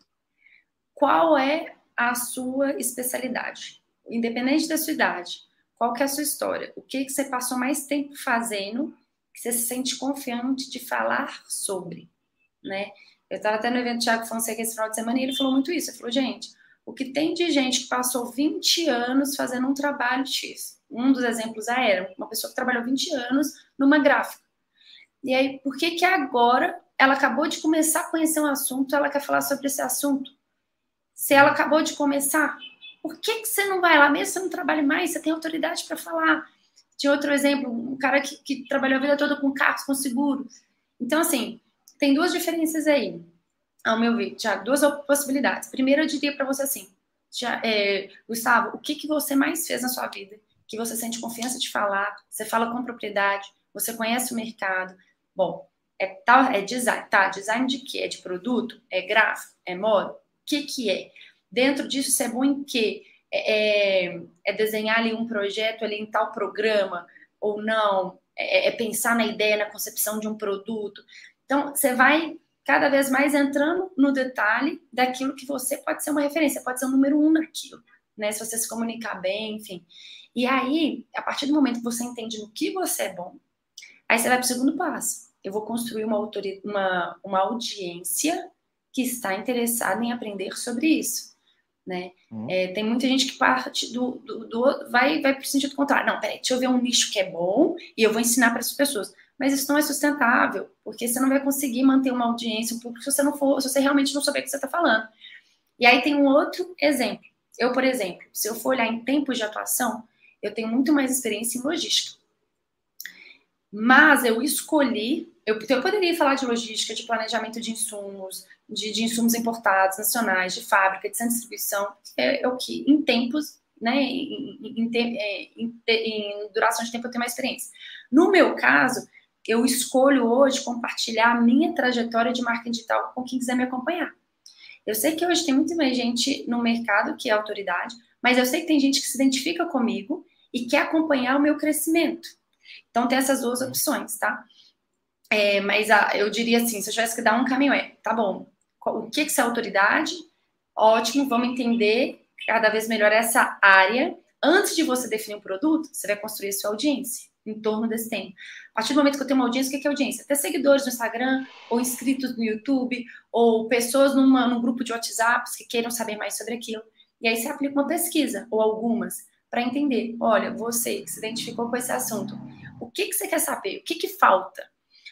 Speaker 3: Qual é a sua especialidade? Independente da sua idade qual que é a sua história? O que, que você passou mais tempo fazendo que você se sente confiante de falar sobre, né? Eu estava até no evento do Thiago Fonseca esse final de semana e ele falou muito isso. Ele falou, gente, o que tem de gente que passou 20 anos fazendo um trabalho X? Um dos exemplos era uma pessoa que trabalhou 20 anos numa gráfica. E aí, por que que agora ela acabou de começar a conhecer um assunto, ela quer falar sobre esse assunto? Se ela acabou de começar, por que, que você não vai lá, mesmo você não trabalha mais, você tem autoridade para falar? Tinha outro exemplo, um cara que, que trabalhou a vida toda com carros, com seguro. Então, assim, tem duas diferenças aí, ao meu ver, já duas possibilidades. Primeiro, eu diria para você assim, já, é, Gustavo, o que, que você mais fez na sua vida? Que você sente confiança de falar, você fala com propriedade, você conhece o mercado. Bom, é, tal, é design, tá? Design de quê? É de produto? É gráfico? É moda? O que que é? Dentro disso, você é bom em quê? É, é, é desenhar ali um projeto ali em tal programa ou não? É, é pensar na ideia, na concepção de um produto. Então, você vai cada vez mais entrando no detalhe daquilo que você pode ser uma referência, pode ser o número um naquilo, né? Se você se comunicar bem, enfim. E aí, a partir do momento que você entende no que você é bom, aí você vai para o segundo passo. Eu vou construir uma, uma, uma audiência que está interessada em aprender sobre isso né? Uhum. É, tem muita gente que parte do, do, do vai vai para o sentido contrário. Não, peraí, deixa eu ver um nicho que é bom e eu vou ensinar para essas pessoas. Mas isso não é sustentável, porque você não vai conseguir manter uma audiência, um público, se você não for, se você realmente não souber o que você está falando. E aí tem um outro exemplo. Eu, por exemplo, se eu for olhar em tempos de atuação, eu tenho muito mais experiência em logística. Mas eu escolhi, eu, eu poderia falar de logística, de planejamento de insumos, de, de insumos importados, nacionais, de fábrica, de centro de distribuição, é, é o que, em tempos, né, em, em, é, em, em, duração de tempo, eu tenho mais experiência. No meu caso, eu escolho hoje compartilhar a minha trajetória de marketing digital com quem quiser me acompanhar. Eu sei que hoje tem muito mais gente no mercado que é autoridade, mas eu sei que tem gente que se identifica comigo e quer acompanhar o meu crescimento. Então, tem essas duas opções, tá? É, mas a, eu diria assim, se eu tivesse que dar um caminho, é, tá bom, o que, que é autoridade, ótimo, vamos entender cada vez melhor essa área. Antes de você definir um produto, você vai construir a sua audiência em torno desse tema. A partir do momento que eu tenho uma audiência, o que é audiência? Ter seguidores no Instagram, ou inscritos no YouTube, ou pessoas numa, num grupo de WhatsApp que queiram saber mais sobre aquilo. E aí você aplica uma pesquisa, ou algumas, para entender. Olha, você que se identificou com esse assunto, o que, que você quer saber? O que, que falta?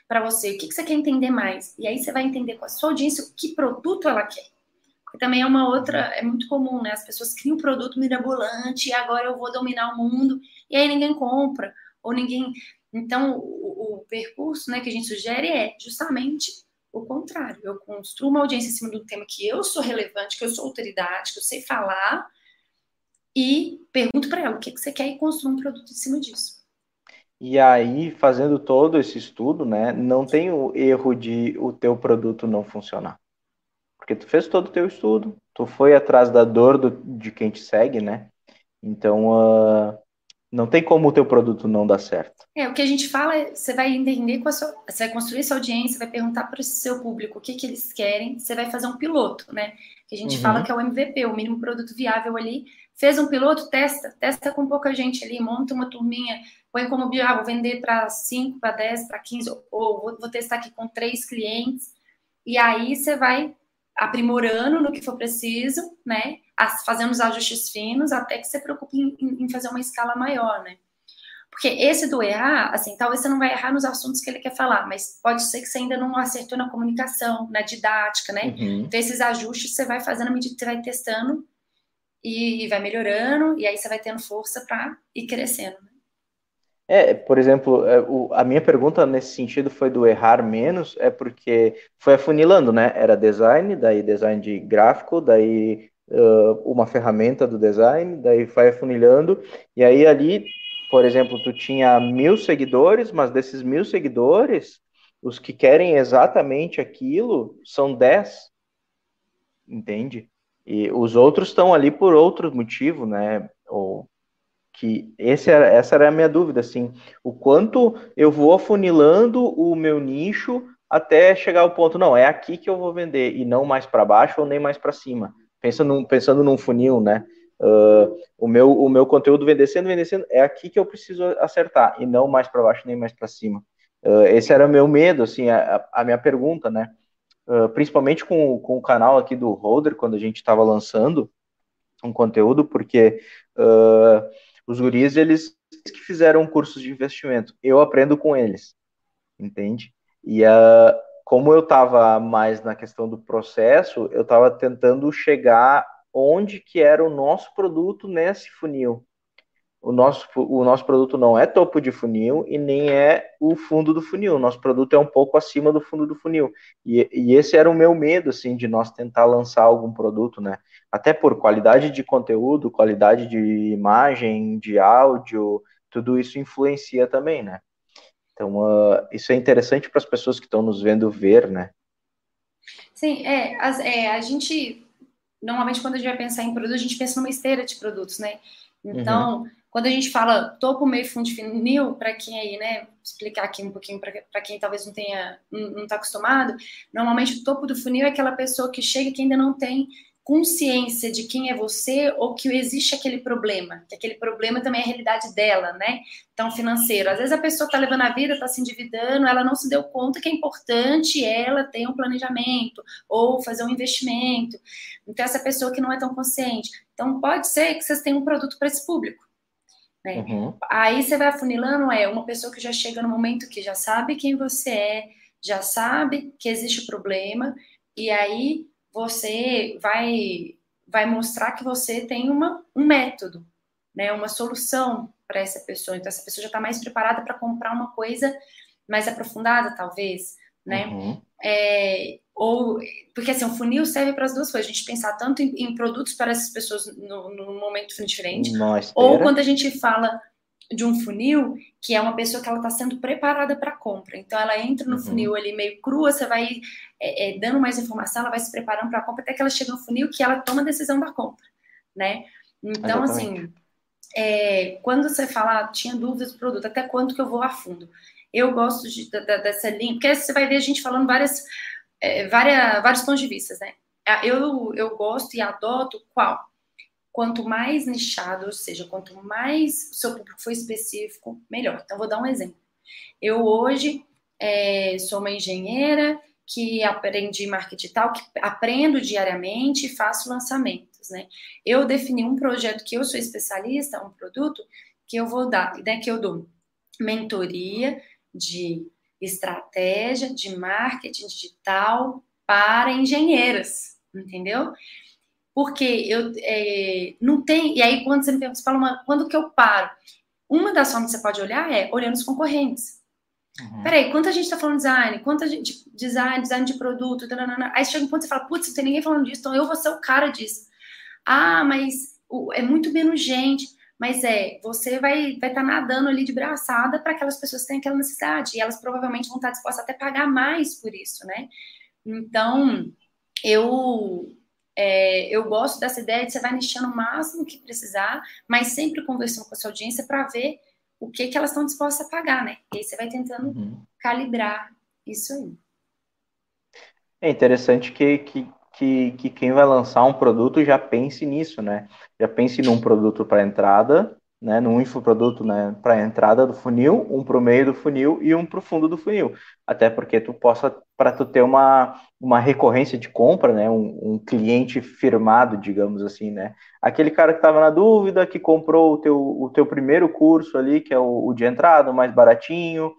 Speaker 3: para você, o que, que você quer entender mais. E aí você vai entender com a sua audiência o que produto ela quer. Porque também é uma outra, é muito comum, né? As pessoas criam um produto mirabolante e agora eu vou dominar o mundo, e aí ninguém compra, ou ninguém. Então, o, o percurso né, que a gente sugere é justamente o contrário. Eu construo uma audiência em cima do tema que eu sou relevante, que eu sou autoridade, que eu sei falar, e pergunto para ela o que, que você quer e construo um produto em cima disso.
Speaker 1: E aí, fazendo todo esse estudo, né, não tem o erro de o teu produto não funcionar. Porque tu fez todo o teu estudo, tu foi atrás da dor do, de quem te segue, né? Então, uh, não tem como o teu produto não dar certo.
Speaker 3: É, o que a gente fala é, você vai entender, com a sua, você vai construir sua audiência, vai perguntar para o seu público o que, que eles querem, você vai fazer um piloto, né? Que a gente uhum. fala que é o MVP, o mínimo produto viável ali. Fez um piloto, testa, testa com pouca gente ali, monta uma turminha, põe como ah, vou vender para 5, para 10, para 15, ou vou, vou testar aqui com três clientes. E aí você vai aprimorando no que for preciso, né? Fazendo os ajustes finos até que você preocupe em, em fazer uma escala maior, né? Porque esse do errar, assim, talvez você não vai errar nos assuntos que ele quer falar, mas pode ser que você ainda não acertou na comunicação, na didática, né? Uhum. Então, esses ajustes você vai fazendo à medida que você vai testando e vai melhorando, e aí você vai tendo força para ir crescendo. Né?
Speaker 1: É, por exemplo, é, a minha pergunta nesse sentido foi do errar menos, é porque foi afunilando, né? Era design, daí design de gráfico, daí uh, uma ferramenta do design, daí foi afunilando, e aí ali, por exemplo, tu tinha mil seguidores, mas desses mil seguidores, os que querem exatamente aquilo são dez, entende? E os outros estão ali por outro motivo, né? Ou que esse era, essa era a minha dúvida, assim, o quanto eu vou afunilando o meu nicho até chegar ao ponto, não, é aqui que eu vou vender, e não mais para baixo ou nem mais para cima. Pensando, pensando num funil, né? Uh, o, meu, o meu conteúdo vendendo, é aqui que eu preciso acertar, e não mais para baixo nem mais para cima. Uh, esse era o meu medo, assim, a, a minha pergunta, né? Uh, principalmente com, com o canal aqui do Holder, quando a gente estava lançando um conteúdo, porque uh, os guris, eles que fizeram cursos de investimento, eu aprendo com eles, entende? E uh, como eu estava mais na questão do processo, eu estava tentando chegar onde que era o nosso produto nesse funil. O nosso, o nosso produto não é topo de funil e nem é o fundo do funil. O nosso produto é um pouco acima do fundo do funil. E, e esse era o meu medo, assim, de nós tentar lançar algum produto, né? até por qualidade de conteúdo, qualidade de imagem, de áudio, tudo isso influencia também, né? Então, uh, isso é interessante para as pessoas que estão nos vendo ver, né?
Speaker 3: Sim, é, as, é, a gente, normalmente quando a gente vai pensar em produto, a gente pensa numa esteira de produtos, né? Então, uhum. Quando a gente fala topo, meio, fundo funil, para quem aí, né, explicar aqui um pouquinho para quem talvez não tenha, não está acostumado, normalmente o topo do funil é aquela pessoa que chega que ainda não tem consciência de quem é você ou que existe aquele problema, que aquele problema também é a realidade dela, né? Então, financeiro. Às vezes a pessoa está levando a vida, está se endividando, ela não se deu conta que é importante ela ter um planejamento ou fazer um investimento. Então, essa pessoa que não é tão consciente. Então, pode ser que vocês tenham um produto para esse público. Né? Uhum. Aí você vai afunilando, é uma pessoa que já chega no momento que já sabe quem você é, já sabe que existe o problema, e aí você vai vai mostrar que você tem uma, um método, né, uma solução para essa pessoa. Então essa pessoa já está mais preparada para comprar uma coisa mais aprofundada, talvez, né? Uhum. É, ou porque assim, o funil serve para as duas coisas. A gente pensar tanto em, em produtos para essas pessoas no, no momento diferente, ou quando a gente fala de um funil, que é uma pessoa que ela está sendo preparada para compra. Então, ela entra no uhum. funil ali meio crua, você vai é, é, dando mais informação, ela vai se preparando para a compra, até que ela chega no funil que ela toma a decisão da compra, né? Então, Exatamente. assim, é, quando você fala, ah, tinha dúvidas do produto, até quanto que eu vou a fundo? Eu gosto de, da, dessa linha, porque você vai ver a gente falando várias, é, várias, vários pontos de vista, né? Ah, eu, eu gosto e adoto qual? quanto mais nichado, ou seja, quanto mais o seu público for específico, melhor. Então, vou dar um exemplo. Eu hoje é, sou uma engenheira que aprendi marketing digital, que aprendo diariamente e faço lançamentos, né? Eu defini um projeto que eu sou especialista, um produto que eu vou dar, né, que eu dou mentoria de estratégia de marketing digital para engenheiras, entendeu? Porque eu é, não tem. E aí, quando você me pergunta, você fala, uma, quando que eu paro? Uma das formas que você pode olhar é olhando os concorrentes. Uhum. Peraí, quanta gente está falando design? Quanta gente, design, design de produto, taranana. aí chega um ponto e você fala, putz, não tem ninguém falando disso, então eu vou ser o cara disso. Ah, mas é muito menos gente. Mas é, você vai estar vai tá nadando ali de braçada para aquelas pessoas que têm aquela necessidade. E elas provavelmente vão estar dispostas até a pagar mais por isso, né? Então, eu é, eu gosto dessa ideia de você vai nichando o máximo que precisar, mas sempre conversando com a sua audiência para ver o que, que elas estão dispostas a pagar, né? E aí você vai tentando uhum. calibrar isso aí.
Speaker 1: É interessante que, que, que, que quem vai lançar um produto já pense nisso, né? Já pense num produto para entrada, né, num infoproduto né, para entrada do funil, um para o meio do funil e um para o fundo do funil. Até porque tu possa, para tu ter uma, uma recorrência de compra, né, um, um cliente firmado, digamos assim, né? Aquele cara que estava na dúvida, que comprou o teu, o teu primeiro curso ali, que é o, o de entrada, o mais baratinho,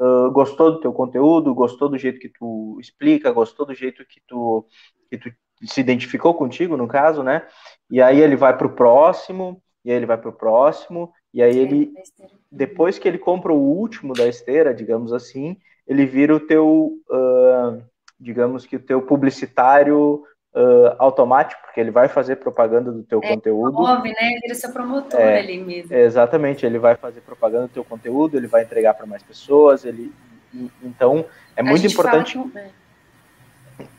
Speaker 1: uh, gostou do teu conteúdo, gostou do jeito que tu explica, gostou do jeito que tu, que tu se identificou contigo, no caso, né? E aí ele vai para o próximo, e aí ele vai para o próximo, e aí ele, depois que ele compra o último da esteira, digamos assim, ele vira o teu, uh, digamos que o teu publicitário uh, automático, porque ele vai fazer propaganda do teu é, conteúdo.
Speaker 3: Move, né? Vira seu promotor é, ali mesmo.
Speaker 1: Exatamente, ele vai fazer propaganda do teu conteúdo, ele vai entregar para mais pessoas, ele então é muito importante.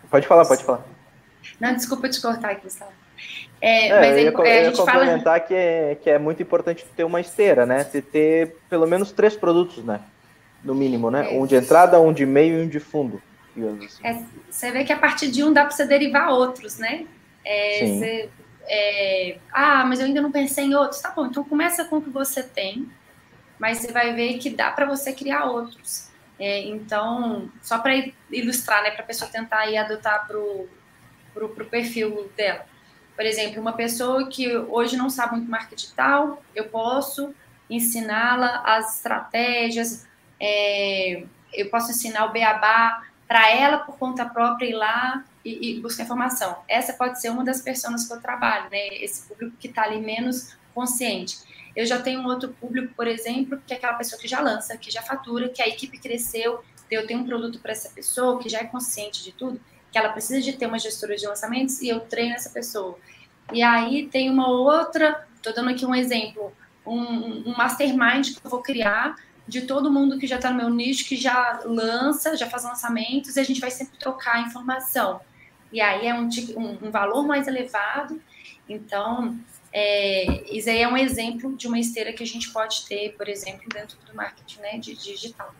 Speaker 1: Pode falar, pode falar.
Speaker 3: Não, desculpa te cortar aqui, Gustavo.
Speaker 1: É, é, mas eu ia, é, a gente complementar fala... que, é, que é muito importante ter uma esteira, né? Ter, ter pelo menos três produtos, né? No mínimo, né? É. Um de entrada, um de meio e um de fundo.
Speaker 3: Assim. É, você vê que a partir de um dá para você derivar outros, né? É. Você, é, ah, mas eu ainda não pensei em outros. Tá bom, então começa com o que você tem, mas você vai ver que dá para você criar outros. então, só para ilustrar, né? Para a pessoa tentar aí adotar para o perfil dela por exemplo, uma pessoa que hoje não sabe muito marketing digital, eu posso ensiná-la as estratégias, é, eu posso ensinar o beabá para ela por conta própria ir lá e, e, buscar informação. Essa pode ser uma das pessoas que eu trabalho, né? Esse público que está ali menos consciente. Eu já tenho um outro público, por exemplo, que é aquela pessoa que já lança, que já fatura, que a equipe cresceu, eu tenho um produto para essa pessoa que já é consciente de tudo que ela precisa de ter uma gestora de lançamentos e eu treino essa pessoa. E aí tem uma outra, estou dando aqui um exemplo, um, um mastermind que eu vou criar de todo mundo que já está no meu nicho, que já lança, já faz lançamentos, e a gente vai sempre trocar informação. E aí é um, um, um valor mais elevado. Então, é, isso aí é um exemplo de uma esteira que a gente pode ter, por exemplo, dentro do marketing né, de, digital.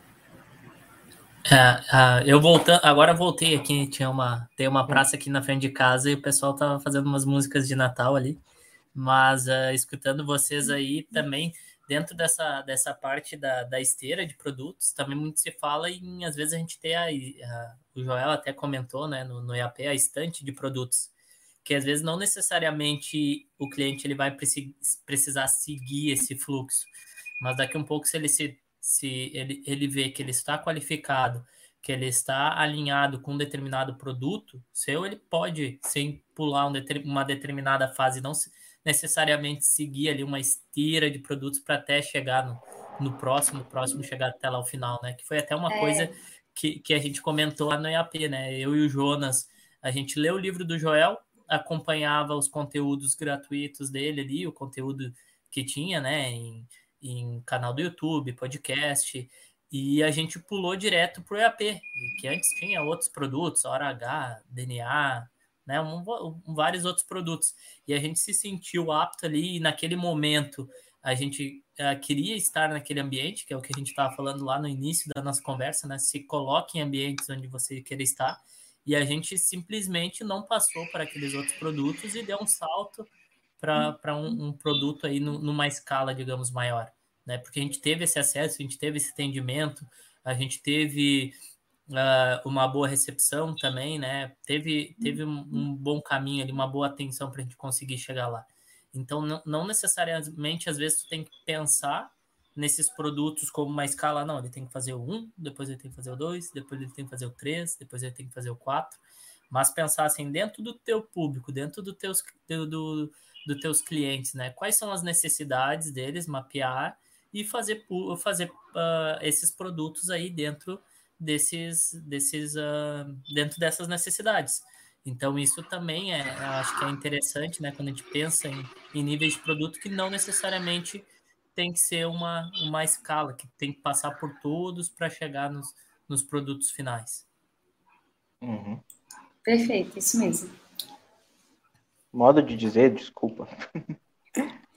Speaker 2: É, eu voltando, agora voltei aqui, tinha uma, tem uma praça aqui na frente de casa e o pessoal tava fazendo umas músicas de Natal ali, mas uh, escutando vocês aí também, dentro dessa, dessa parte da, da esteira de produtos, também muito se fala em, às vezes a gente tem a, a o Joel até comentou, né, no, no EAP, a estante de produtos, que às vezes não necessariamente o cliente ele vai precisar seguir esse fluxo, mas daqui um pouco se ele se se ele, ele vê que ele está qualificado, que ele está alinhado com um determinado produto seu, ele pode, sem pular um uma determinada fase, não necessariamente seguir ali uma esteira de produtos para até chegar no, no próximo, próximo chegar até lá o final, né? Que foi até uma é. coisa que, que a gente comentou lá no IAP, né? Eu e o Jonas, a gente leu o livro do Joel, acompanhava os conteúdos gratuitos dele ali, o conteúdo que tinha, né? Em, em canal do YouTube, podcast, e a gente pulou direto para o EAP, que antes tinha outros produtos, Hora H, DNA, né, um, um, vários outros produtos. E a gente se sentiu apto ali, e naquele momento a gente uh, queria estar naquele ambiente, que é o que a gente estava falando lá no início da nossa conversa, né? Se coloque em ambientes onde você quer estar. E a gente simplesmente não passou para aqueles outros produtos e deu um salto para um, um, produto aí no, numa escala, digamos, maior, né? Porque a gente teve esse acesso, a gente teve esse atendimento, a gente teve uh, uma boa recepção também, né? Teve, teve um, um bom caminho ali, uma boa atenção para a gente conseguir chegar lá. Então, não, não necessariamente, às vezes, tu tem que pensar nesses produtos como uma escala, não, ele tem que fazer o 1, depois ele tem que fazer o 2, depois ele tem que fazer o 3, depois ele tem que fazer o 4, mas pensar assim, dentro do teu público, dentro do teus, do, do dos teus clientes, né? Quais são as necessidades deles, mapear e fazer, fazer uh, esses produtos aí dentro desses, desses uh, dentro dessas necessidades. Então, isso também é, acho que é interessante, né? Quando a gente pensa em, em níveis de produto que não necessariamente tem que ser uma, uma escala, que tem que passar por todos para chegar nos, nos produtos finais.
Speaker 3: Uhum. Perfeito, isso mesmo.
Speaker 1: Modo de dizer, desculpa.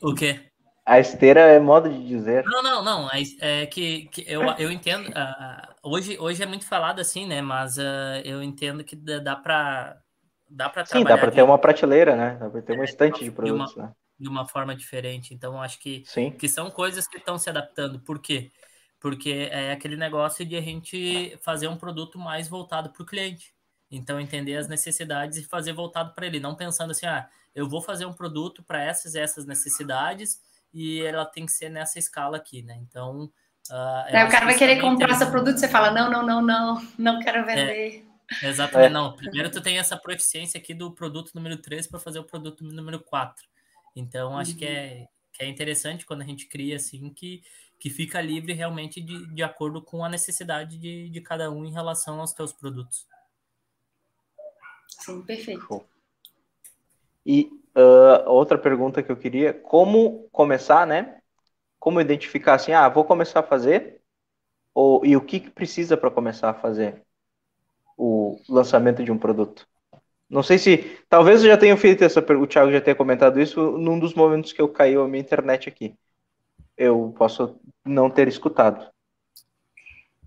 Speaker 2: O quê?
Speaker 1: A esteira é modo de dizer.
Speaker 2: Não, não, não. É que, que eu, eu entendo. Uh, hoje, hoje é muito falado assim, né? Mas uh, eu entendo que dá para dá para
Speaker 1: Sim, dá para ter uma prateleira, né? Dá para ter uma é, estante de produtos,
Speaker 2: de uma,
Speaker 1: né?
Speaker 2: De uma forma diferente. Então, acho que, Sim. que são coisas que estão se adaptando. Por quê? Porque é aquele negócio de a gente fazer um produto mais voltado para o cliente. Então, entender as necessidades e fazer voltado para ele, não pensando assim, ah, eu vou fazer um produto para essas e essas necessidades e ela tem que ser nessa escala aqui, né? Então.
Speaker 3: Uh, é, o cara vai querer comprar seu produto, você fala, não, não, não, não, não quero é. vender.
Speaker 2: É, exatamente, é. não. Primeiro tu tem essa proficiência aqui do produto número 3 para fazer o produto número 4. Então, acho uhum. que, é, que é interessante quando a gente cria assim que, que fica livre realmente de, de acordo com a necessidade de, de cada um em relação aos teus produtos.
Speaker 3: Sim, perfeito.
Speaker 1: E uh, outra pergunta que eu queria, como começar, né? Como identificar assim, ah, vou começar a fazer, ou, e o que, que precisa para começar a fazer o lançamento de um produto? Não sei se, talvez eu já tenha feito essa pergunta, o Thiago já tenha comentado isso num dos momentos que eu caiu a minha internet aqui. Eu posso não ter escutado.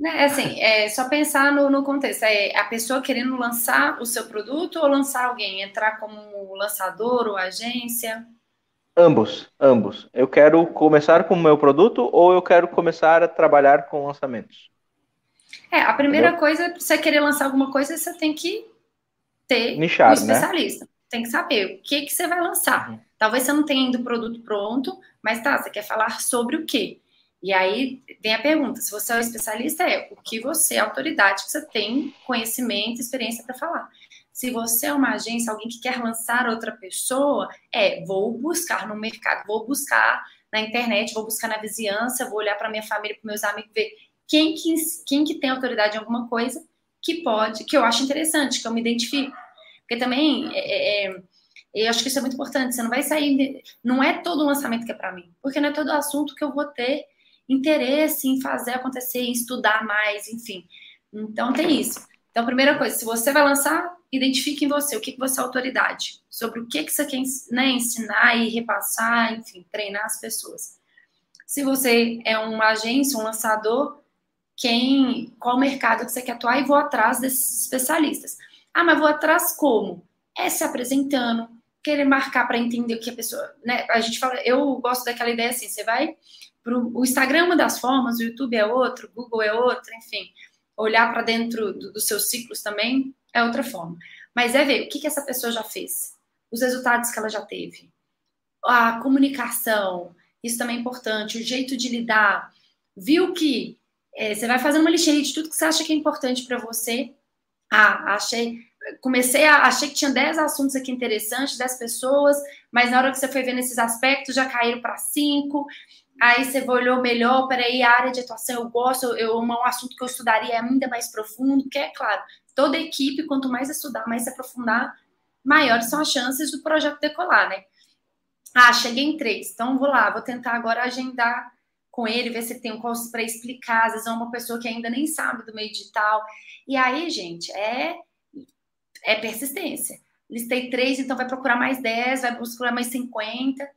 Speaker 3: Né, assim, é só pensar no, no contexto. É a pessoa querendo lançar o seu produto ou lançar alguém? Entrar como lançador ou agência?
Speaker 1: Ambos, ambos. Eu quero começar com o meu produto ou eu quero começar a trabalhar com lançamentos?
Speaker 3: É, a primeira Entendeu? coisa, para você querer lançar alguma coisa, você tem que ter Nichar, um né? especialista. Né? Tem que saber o que, que você vai lançar. Uhum. Talvez você não tenha ainda o produto pronto, mas tá, você quer falar sobre o quê? E aí tem a pergunta: se você é um especialista, é o que você, autoridade, que você tem conhecimento, experiência para falar. Se você é uma agência, alguém que quer lançar outra pessoa, é vou buscar no mercado, vou buscar na internet, vou buscar na vizinhança, vou olhar para minha família, para meus amigos, ver quem que, quem que tem autoridade em alguma coisa que pode, que eu acho interessante, que eu me identifico. Porque também é, é, eu acho que isso é muito importante. Você não vai sair. Não é todo lançamento que é para mim, porque não é todo assunto que eu vou ter interesse em fazer acontecer, em estudar mais, enfim. Então tem isso. Então, primeira coisa, se você vai lançar, identifique em você o que, que você é autoridade, sobre o que, que você quer né, ensinar e repassar, enfim, treinar as pessoas. Se você é uma agência, um lançador, quem, qual mercado que você quer atuar e vou atrás desses especialistas. Ah, mas vou atrás como? É se apresentando, querer marcar para entender o que a pessoa, né? A gente fala, eu gosto daquela ideia assim, você vai Pro, o Instagram é uma das formas, o YouTube é outro, o Google é outra, enfim. Olhar para dentro do, dos seus ciclos também é outra forma. Mas é ver o que, que essa pessoa já fez, os resultados que ela já teve, a comunicação, isso também é importante, o jeito de lidar. Viu que é, você vai fazendo uma listinha de tudo que você acha que é importante para você. Ah, achei, comecei a achei que tinha 10 assuntos aqui interessantes, 10 pessoas, mas na hora que você foi vendo esses aspectos já caíram para 5 aí você olhou melhor, peraí, a área de atuação eu gosto, eu, um assunto que eu estudaria ainda mais profundo, que é claro, toda equipe, quanto mais estudar, mais se aprofundar, maiores são as chances do projeto decolar, né? Ah, cheguei em três, então vou lá, vou tentar agora agendar com ele, ver se tem um curso para explicar, às vezes é uma pessoa que ainda nem sabe do meio digital. E aí, gente, é, é persistência. Listei três, então vai procurar mais dez, vai procurar mais cinquenta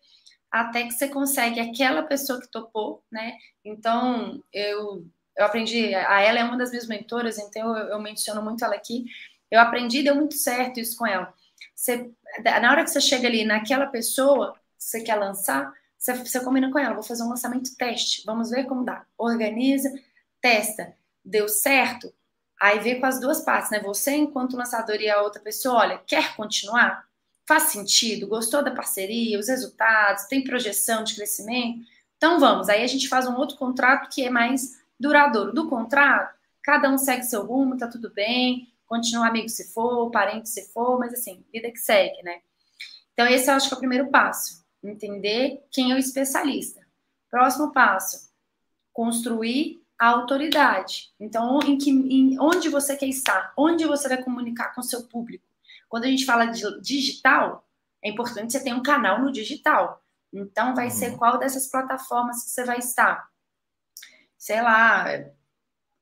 Speaker 3: até que você consegue aquela pessoa que topou, né? Então, eu, eu aprendi, a ela é uma das minhas mentoras, então eu, eu menciono muito ela aqui. Eu aprendi, deu muito certo isso com ela. Você, na hora que você chega ali naquela pessoa que você quer lançar, você, você combina com ela, vou fazer um lançamento teste, vamos ver como dá. Organiza, testa, deu certo, aí vê com as duas partes, né? Você enquanto lançador e a outra pessoa, olha, quer continuar? Faz sentido? Gostou da parceria? Os resultados? Tem projeção de crescimento? Então vamos, aí a gente faz um outro contrato que é mais duradouro. Do contrato, cada um segue seu rumo, tá tudo bem, continua amigo se for, parente se for, mas assim, vida que segue, né? Então, esse eu acho que é o primeiro passo. Entender quem é o especialista. Próximo passo, construir a autoridade. Então, em que, em onde você quer estar? Onde você vai comunicar com seu público? Quando a gente fala de digital, é importante você ter um canal no digital. Então, vai uhum. ser qual dessas plataformas que você vai estar? Sei lá,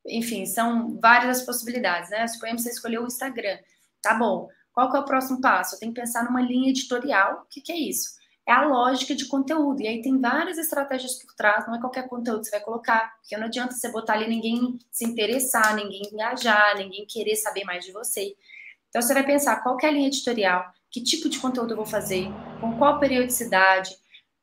Speaker 3: enfim, são várias as possibilidades, né? Suponhamos que você escolheu o Instagram. Tá bom. Qual que é o próximo passo? Eu tenho que pensar numa linha editorial. O que, que é isso? É a lógica de conteúdo. E aí tem várias estratégias por trás, não é qualquer conteúdo que você vai colocar, porque não adianta você botar ali ninguém se interessar, ninguém engajar, ninguém querer saber mais de você. Então você vai pensar qual é a linha editorial, que tipo de conteúdo eu vou fazer, com qual periodicidade,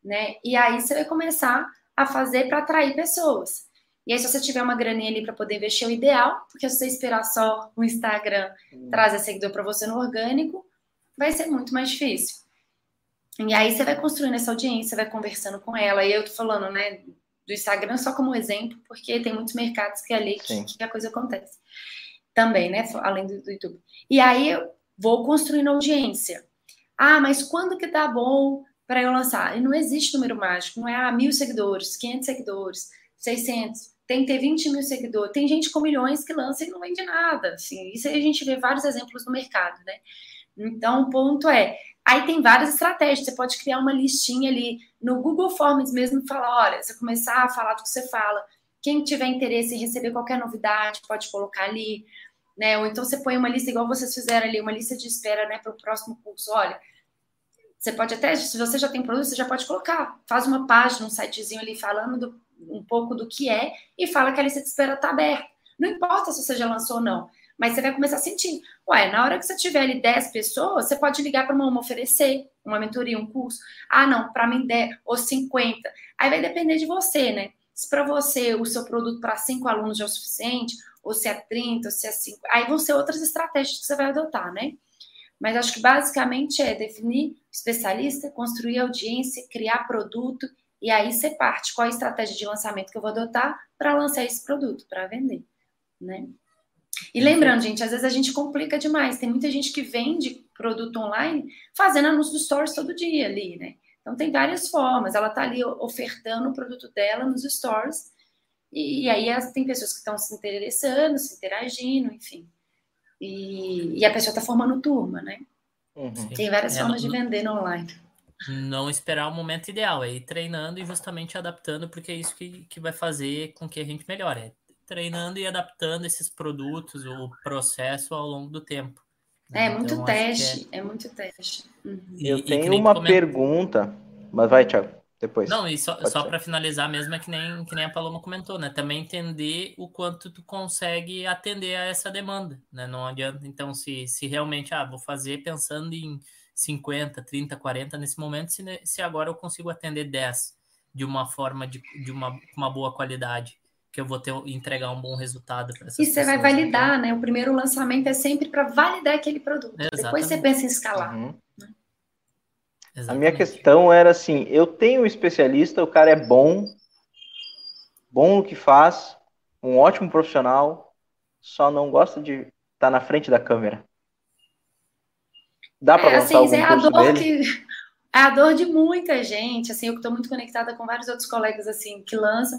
Speaker 3: né? E aí você vai começar a fazer para atrair pessoas. E aí, se você tiver uma graninha ali para poder investir, é o ideal, porque se você esperar só o Instagram hum. trazer seguidor para você no orgânico, vai ser muito mais difícil. E aí você vai construindo essa audiência, vai conversando com ela. E eu tô falando, né, do Instagram só como exemplo, porque tem muitos mercados que é ali que, que a coisa acontece. Também, né, além do, YouTube. E aí eu vou construindo audiência. Ah, mas quando que tá bom para eu lançar? E não existe número mágico, não é ah, mil seguidores, 500 seguidores, 600 tem que ter 20 mil seguidores. Tem gente com milhões que lança e não vende nada. Assim, isso aí a gente vê vários exemplos no mercado, né? Então, o ponto é, aí tem várias estratégias. Você pode criar uma listinha ali no Google Forms mesmo falar, olha, você começar a falar do que você fala. Quem tiver interesse em receber qualquer novidade, pode colocar ali, né? Ou então você põe uma lista igual vocês fizeram ali, uma lista de espera, né, para o próximo curso. Olha, você pode até, se você já tem produto, você já pode colocar. Faz uma página, um sitezinho ali falando do, um pouco do que é e fala que a lista de espera está aberta. Não importa se você já lançou ou não, mas você vai começar a sentir. Ué, na hora que você tiver ali 10 pessoas, você pode ligar para uma, uma oferecer uma mentoria, um curso. Ah, não, para mim 10 ou 50. Aí vai depender de você, né? Se para você o seu produto para 5 alunos já é o suficiente, ou se é 30, ou se é 5. Aí vão ser outras estratégias que você vai adotar, né? Mas acho que basicamente é definir especialista, construir audiência, criar produto e aí você parte qual a estratégia de lançamento que eu vou adotar para lançar esse produto, para vender, né? E lembrando, gente, às vezes a gente complica demais. Tem muita gente que vende produto online fazendo anúncio dos stores todo dia ali, né? Então tem várias formas. Ela está ali ofertando o produto dela nos stores. E, e aí tem pessoas que estão se interessando, se interagindo, enfim. E, e a pessoa está formando turma, né? Uhum. Tem várias é, formas de vender no online
Speaker 2: não esperar o momento ideal, é ir treinando e justamente adaptando, porque é isso que, que vai fazer com que a gente melhore. É treinando e adaptando esses produtos, o processo ao longo do tempo.
Speaker 3: Né? É, então, muito teste, é... é... muito teste.
Speaker 1: Uhum. Eu e, tenho e uma comenta... pergunta, mas vai, Thiago, depois.
Speaker 2: Não, e só, só para finalizar mesmo, é que nem, que nem a Paloma comentou, né? Também entender o quanto tu consegue atender a essa demanda, né? Não adianta, então, se, se realmente, ah, vou fazer pensando em 50, 30, 40 nesse momento, se, se agora eu consigo atender 10 de uma forma de, de uma, uma boa qualidade, que eu vou ter entregar um bom resultado para
Speaker 3: essas E você pessoas, vai validar, então. né? O primeiro lançamento é sempre para validar aquele produto. Exatamente. Depois você pensa em escalar. Uhum. Né?
Speaker 1: A minha questão era assim: eu tenho um especialista, o cara é bom, bom no que faz, um ótimo profissional, só não gosta de estar tá na frente da câmera. Dá para é, lançar assim, algum é a dor dele? que <laughs>
Speaker 3: é a dor de muita gente, assim, eu estou muito conectada com vários outros colegas assim que lançam,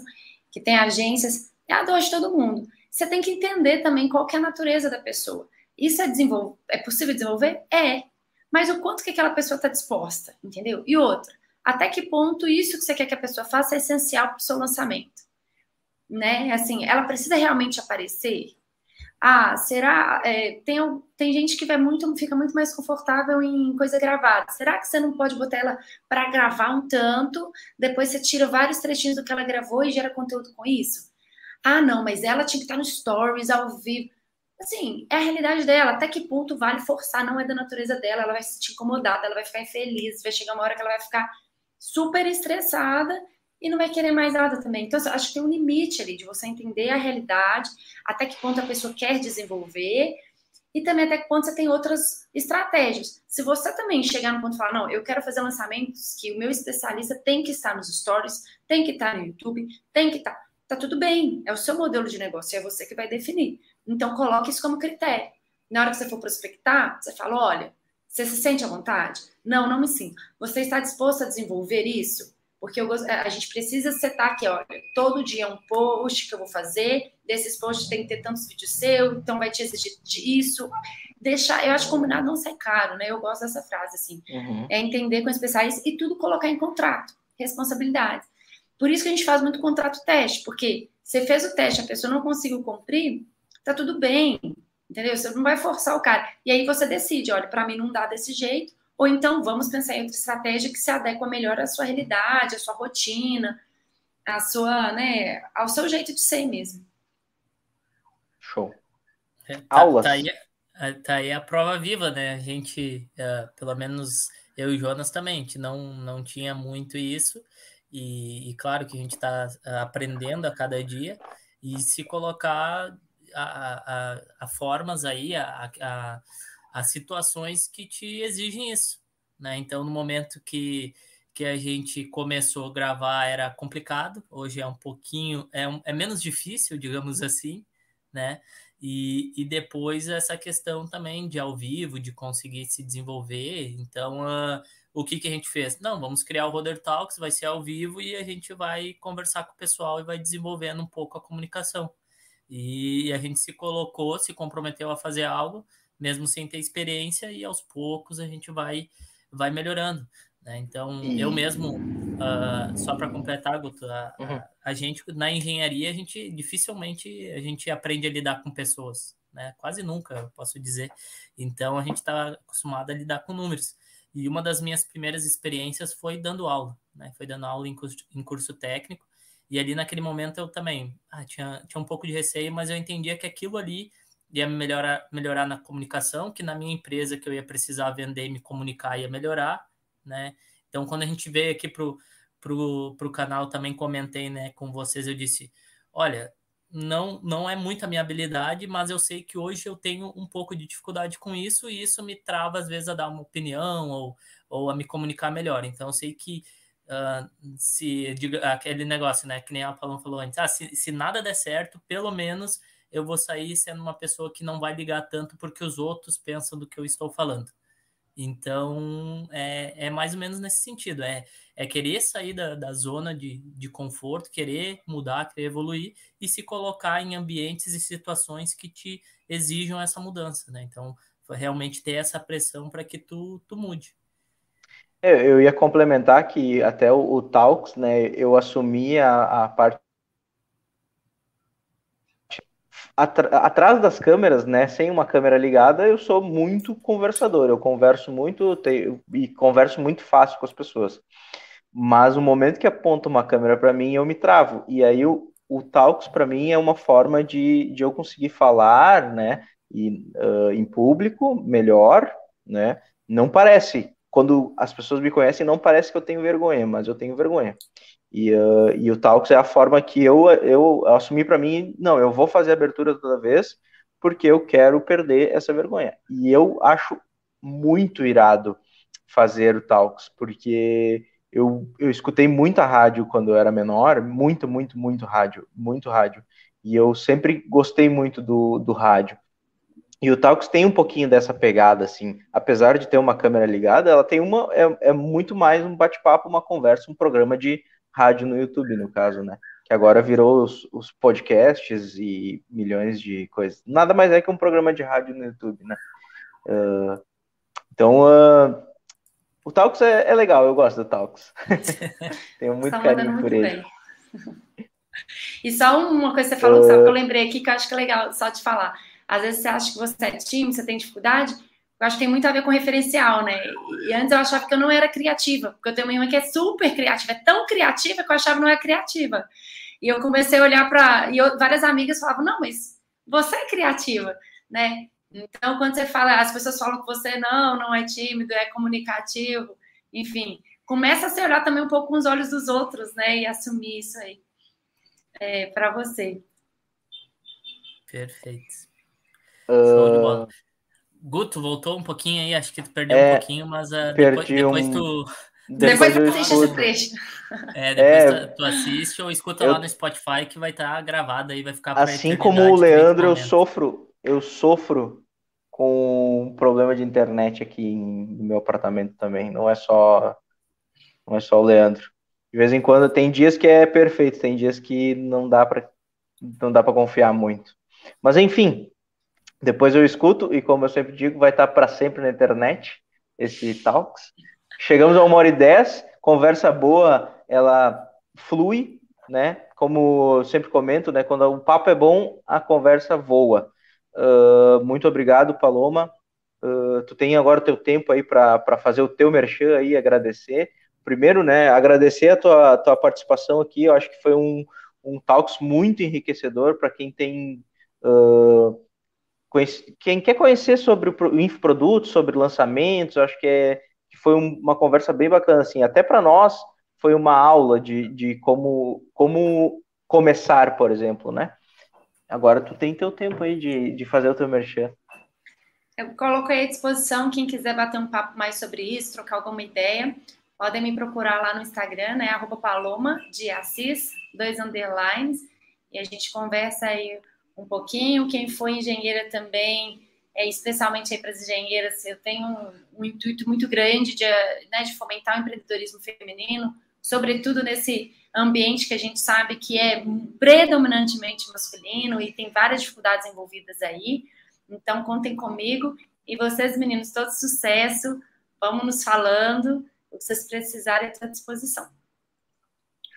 Speaker 3: que têm agências, é a dor de todo mundo. Você tem que entender também qual é a natureza da pessoa. Isso é desenvolver, é possível desenvolver? É. Mas o quanto que aquela pessoa está disposta, entendeu? E outra, até que ponto isso que você quer que a pessoa faça é essencial para o seu lançamento? Né? Assim, ela precisa realmente aparecer? Ah, será? É, tem, tem gente que vai muito, fica muito mais confortável em coisa gravada. Será que você não pode botar ela para gravar um tanto, depois você tira vários trechinhos do que ela gravou e gera conteúdo com isso? Ah, não, mas ela tinha que estar no stories ao vivo. Assim, é a realidade dela. Até que ponto vale forçar? Não é da natureza dela. Ela vai se sentir incomodada, ela vai ficar infeliz. Vai chegar uma hora que ela vai ficar super estressada e não vai querer mais nada também. Então, acho que tem um limite ali de você entender a realidade, até que ponto a pessoa quer desenvolver e também até que ponto você tem outras estratégias. Se você também chegar no ponto e falar, não, eu quero fazer lançamentos que o meu especialista tem que estar nos stories, tem que estar no YouTube, tem que estar. Tá tudo bem, é o seu modelo de negócio, é você que vai definir. Então, coloque isso como critério. Na hora que você for prospectar, você fala: olha, você se sente à vontade? Não, não me sinto. Você está disposto a desenvolver isso? Porque eu, a gente precisa setar aqui, olha, todo dia é um post que eu vou fazer, desses posts tem que ter tantos vídeos seu, então vai te exigir disso. Deixar, eu acho que combinado não sai caro, né? Eu gosto dessa frase, assim. Uhum. É entender com especiais e tudo colocar em contrato, responsabilidade. Por isso que a gente faz muito contrato teste, porque você fez o teste, a pessoa não conseguiu cumprir, tá tudo bem, entendeu? Você não vai forçar o cara. E aí você decide, olha, para mim não dá desse jeito, ou então vamos pensar em outra estratégia que se adequa melhor à sua realidade, à sua rotina, à sua, né, ao seu jeito de ser mesmo.
Speaker 1: Show.
Speaker 2: É, tá, Aulas. Tá aí, é, tá aí a prova viva, né? A gente, uh, pelo menos eu e o Jonas também, a gente não, não tinha muito isso. E, e claro que a gente está uh, aprendendo a cada dia e se colocar a, a, a formas aí, a, a as situações que te exigem isso, né? Então, no momento que, que a gente começou a gravar era complicado, hoje é um pouquinho, é, um, é menos difícil, digamos assim, né? E, e depois essa questão também de ao vivo, de conseguir se desenvolver. Então, uh, o que, que a gente fez? Não, vamos criar o Roder Talks, vai ser ao vivo e a gente vai conversar com o pessoal e vai desenvolvendo um pouco a comunicação. E a gente se colocou, se comprometeu a fazer algo, mesmo sem ter experiência, e aos poucos a gente vai, vai melhorando. Né? Então, eu mesmo, uh, só para completar, Guto, a, uhum. a, a, gente na engenharia, a gente dificilmente a gente aprende a lidar com pessoas, né? quase nunca, posso dizer. Então, a gente está acostumado a lidar com números. E uma das minhas primeiras experiências foi dando aula, né? Foi dando aula em curso, em curso técnico. E ali naquele momento eu também ah, tinha, tinha um pouco de receio, mas eu entendia que aquilo ali ia melhorar, melhorar na comunicação, que na minha empresa que eu ia precisar vender e me comunicar ia melhorar, né? Então, quando a gente veio aqui pro, pro, pro canal, também comentei, né, com vocês, eu disse, olha, não, não é muito a minha habilidade, mas eu sei que hoje eu tenho um pouco de dificuldade com isso e isso me trava, às vezes, a dar uma opinião ou, ou a me comunicar melhor. Então, eu sei que uh, se aquele negócio, né, que nem a Paloma falou antes, ah, se, se nada der certo, pelo menos eu vou sair sendo uma pessoa que não vai ligar tanto porque os outros pensam do que eu estou falando. Então, é, é mais ou menos nesse sentido. É, é querer sair da, da zona de, de conforto, querer mudar, querer evoluir e se colocar em ambientes e situações que te exijam essa mudança, né? Então, realmente ter essa pressão para que tu, tu mude.
Speaker 1: É, eu ia complementar que até o, o Talks, né, eu assumi a, a parte atrás das câmeras, né, sem uma câmera ligada, eu sou muito conversador, eu converso muito e converso muito fácil com as pessoas. Mas o momento que aponta uma câmera para mim, eu me travo. E aí o, o Talks para mim é uma forma de, de eu conseguir falar, né, e, uh, em público melhor, né? Não parece, quando as pessoas me conhecem, não parece que eu tenho vergonha, mas eu tenho vergonha. E, uh, e o Talks é a forma que eu, eu assumi para mim, não, eu vou fazer abertura toda vez, porque eu quero perder essa vergonha. E eu acho muito irado fazer o Talks, porque eu, eu escutei muita rádio quando eu era menor, muito, muito, muito rádio, muito rádio. E eu sempre gostei muito do, do rádio. E o Talks tem um pouquinho dessa pegada, assim, apesar de ter uma câmera ligada, ela tem uma, é, é muito mais um bate-papo, uma conversa, um programa de rádio no YouTube, no caso, né? Que agora virou os, os, podcasts e milhões de coisas. Nada mais é que um programa de rádio no YouTube, né? Uh, então, uh, o Talks é, é, legal, eu gosto do Talks. <laughs> Tenho muito carinho por muito ele. Bem.
Speaker 3: E só uma coisa que você falou, uh, sabe, que eu lembrei aqui que eu acho que é legal só de falar. Às vezes você acha que você é tímido, você tem dificuldade, eu acho que tem muito a ver com referencial, né? E antes eu achava que eu não era criativa, porque eu tenho uma irmã que é super criativa, é tão criativa que eu achava que não é criativa. E eu comecei a olhar para. E eu, várias amigas falavam: não, mas você é criativa, né? Então, quando você fala, as pessoas falam que você não, não é tímido, é comunicativo, enfim, começa a se olhar também um pouco com os olhos dos outros, né? E assumir isso aí é, para você.
Speaker 2: Perfeito. Uh... Guto, voltou um pouquinho aí, acho que tu perdeu é, um pouquinho, mas uh, depois, depois um... tu.
Speaker 3: Depois, depois tu assiste esse trecho.
Speaker 2: É, depois é, tu, tu, assiste ou escuta eu... lá no Spotify que vai estar tá gravado aí, vai ficar
Speaker 1: Assim como o Leandro, eu sofro, eu sofro com um problema de internet aqui no meu apartamento também. Não é só, não é só o Leandro. De vez em quando tem dias que é perfeito, tem dias que não dá para não dá para confiar muito. Mas enfim, depois eu escuto e como eu sempre digo, vai estar para sempre na internet esse talks. Chegamos a uma hora e dez, conversa boa, ela flui, né? Como eu sempre comento, né? Quando o papo é bom, a conversa voa. Uh, muito obrigado, Paloma. Uh, tu tem agora o teu tempo aí para fazer o teu merchan aí, agradecer. Primeiro, né, agradecer a tua, tua participação aqui, eu acho que foi um, um Talks muito enriquecedor para quem tem uh, quem quer conhecer sobre o infoproduto, sobre lançamentos, acho que, é, foi um, uma conversa bem bacana, assim, até para nós foi uma aula de, de como, como começar, por exemplo, né? Agora tu tem teu tempo aí de, de fazer o teu merchan.
Speaker 3: Eu coloquei à disposição quem quiser bater um papo mais sobre isso, trocar alguma ideia, podem me procurar lá no Instagram, né? Arroba Paloma de Assis, dois underlines, e a gente conversa aí um pouquinho. Quem for engenheira também, é, especialmente aí para as engenheiras, eu tenho um, um, intuito muito grande de, né, de fomentar o empreendedorismo feminino, sobretudo nesse ambiente que a gente sabe que é predominantemente masculino e tem várias dificuldades envolvidas aí. Então, contem comigo. E vocês, meninos, todo sucesso. Vamos nos falando. O que vocês precisarem, à disposição.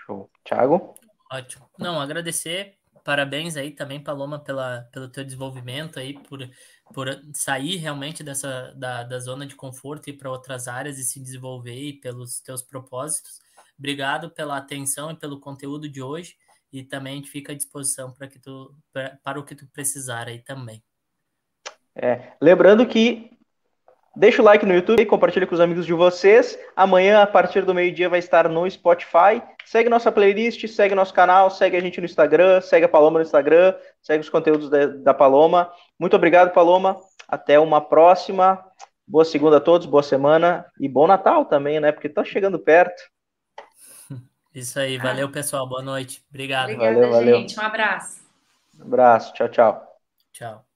Speaker 1: Show. Thiago?
Speaker 2: Ótimo. Não, agradecer. Parabéns aí também, Paloma, pela, pelo teu desenvolvimento aí, por, por sair realmente dessa da, da zona de conforto e para outras áreas e se desenvolver e pelos teus propósitos. Obrigado pela atenção e pelo conteúdo de hoje. E também a gente fica à disposição para que tu pra, para o que tu precisar aí também.
Speaker 1: É, lembrando que deixa o like no YouTube, compartilha com os amigos de vocês. Amanhã, a partir do meio-dia, vai estar no Spotify. Segue nossa playlist, segue nosso canal, segue a gente no Instagram, segue a Paloma no Instagram, segue os conteúdos da, da Paloma. Muito obrigado, Paloma. Até uma próxima. Boa segunda a todos, boa semana e bom Natal também, né? Porque tá chegando perto. <laughs>
Speaker 2: Isso aí, valeu, pessoal. Boa noite. Obrigado.
Speaker 3: Obrigada,
Speaker 1: valeu, valeu.
Speaker 3: gente. Um abraço.
Speaker 1: Um abraço. Tchau, tchau.
Speaker 2: Tchau.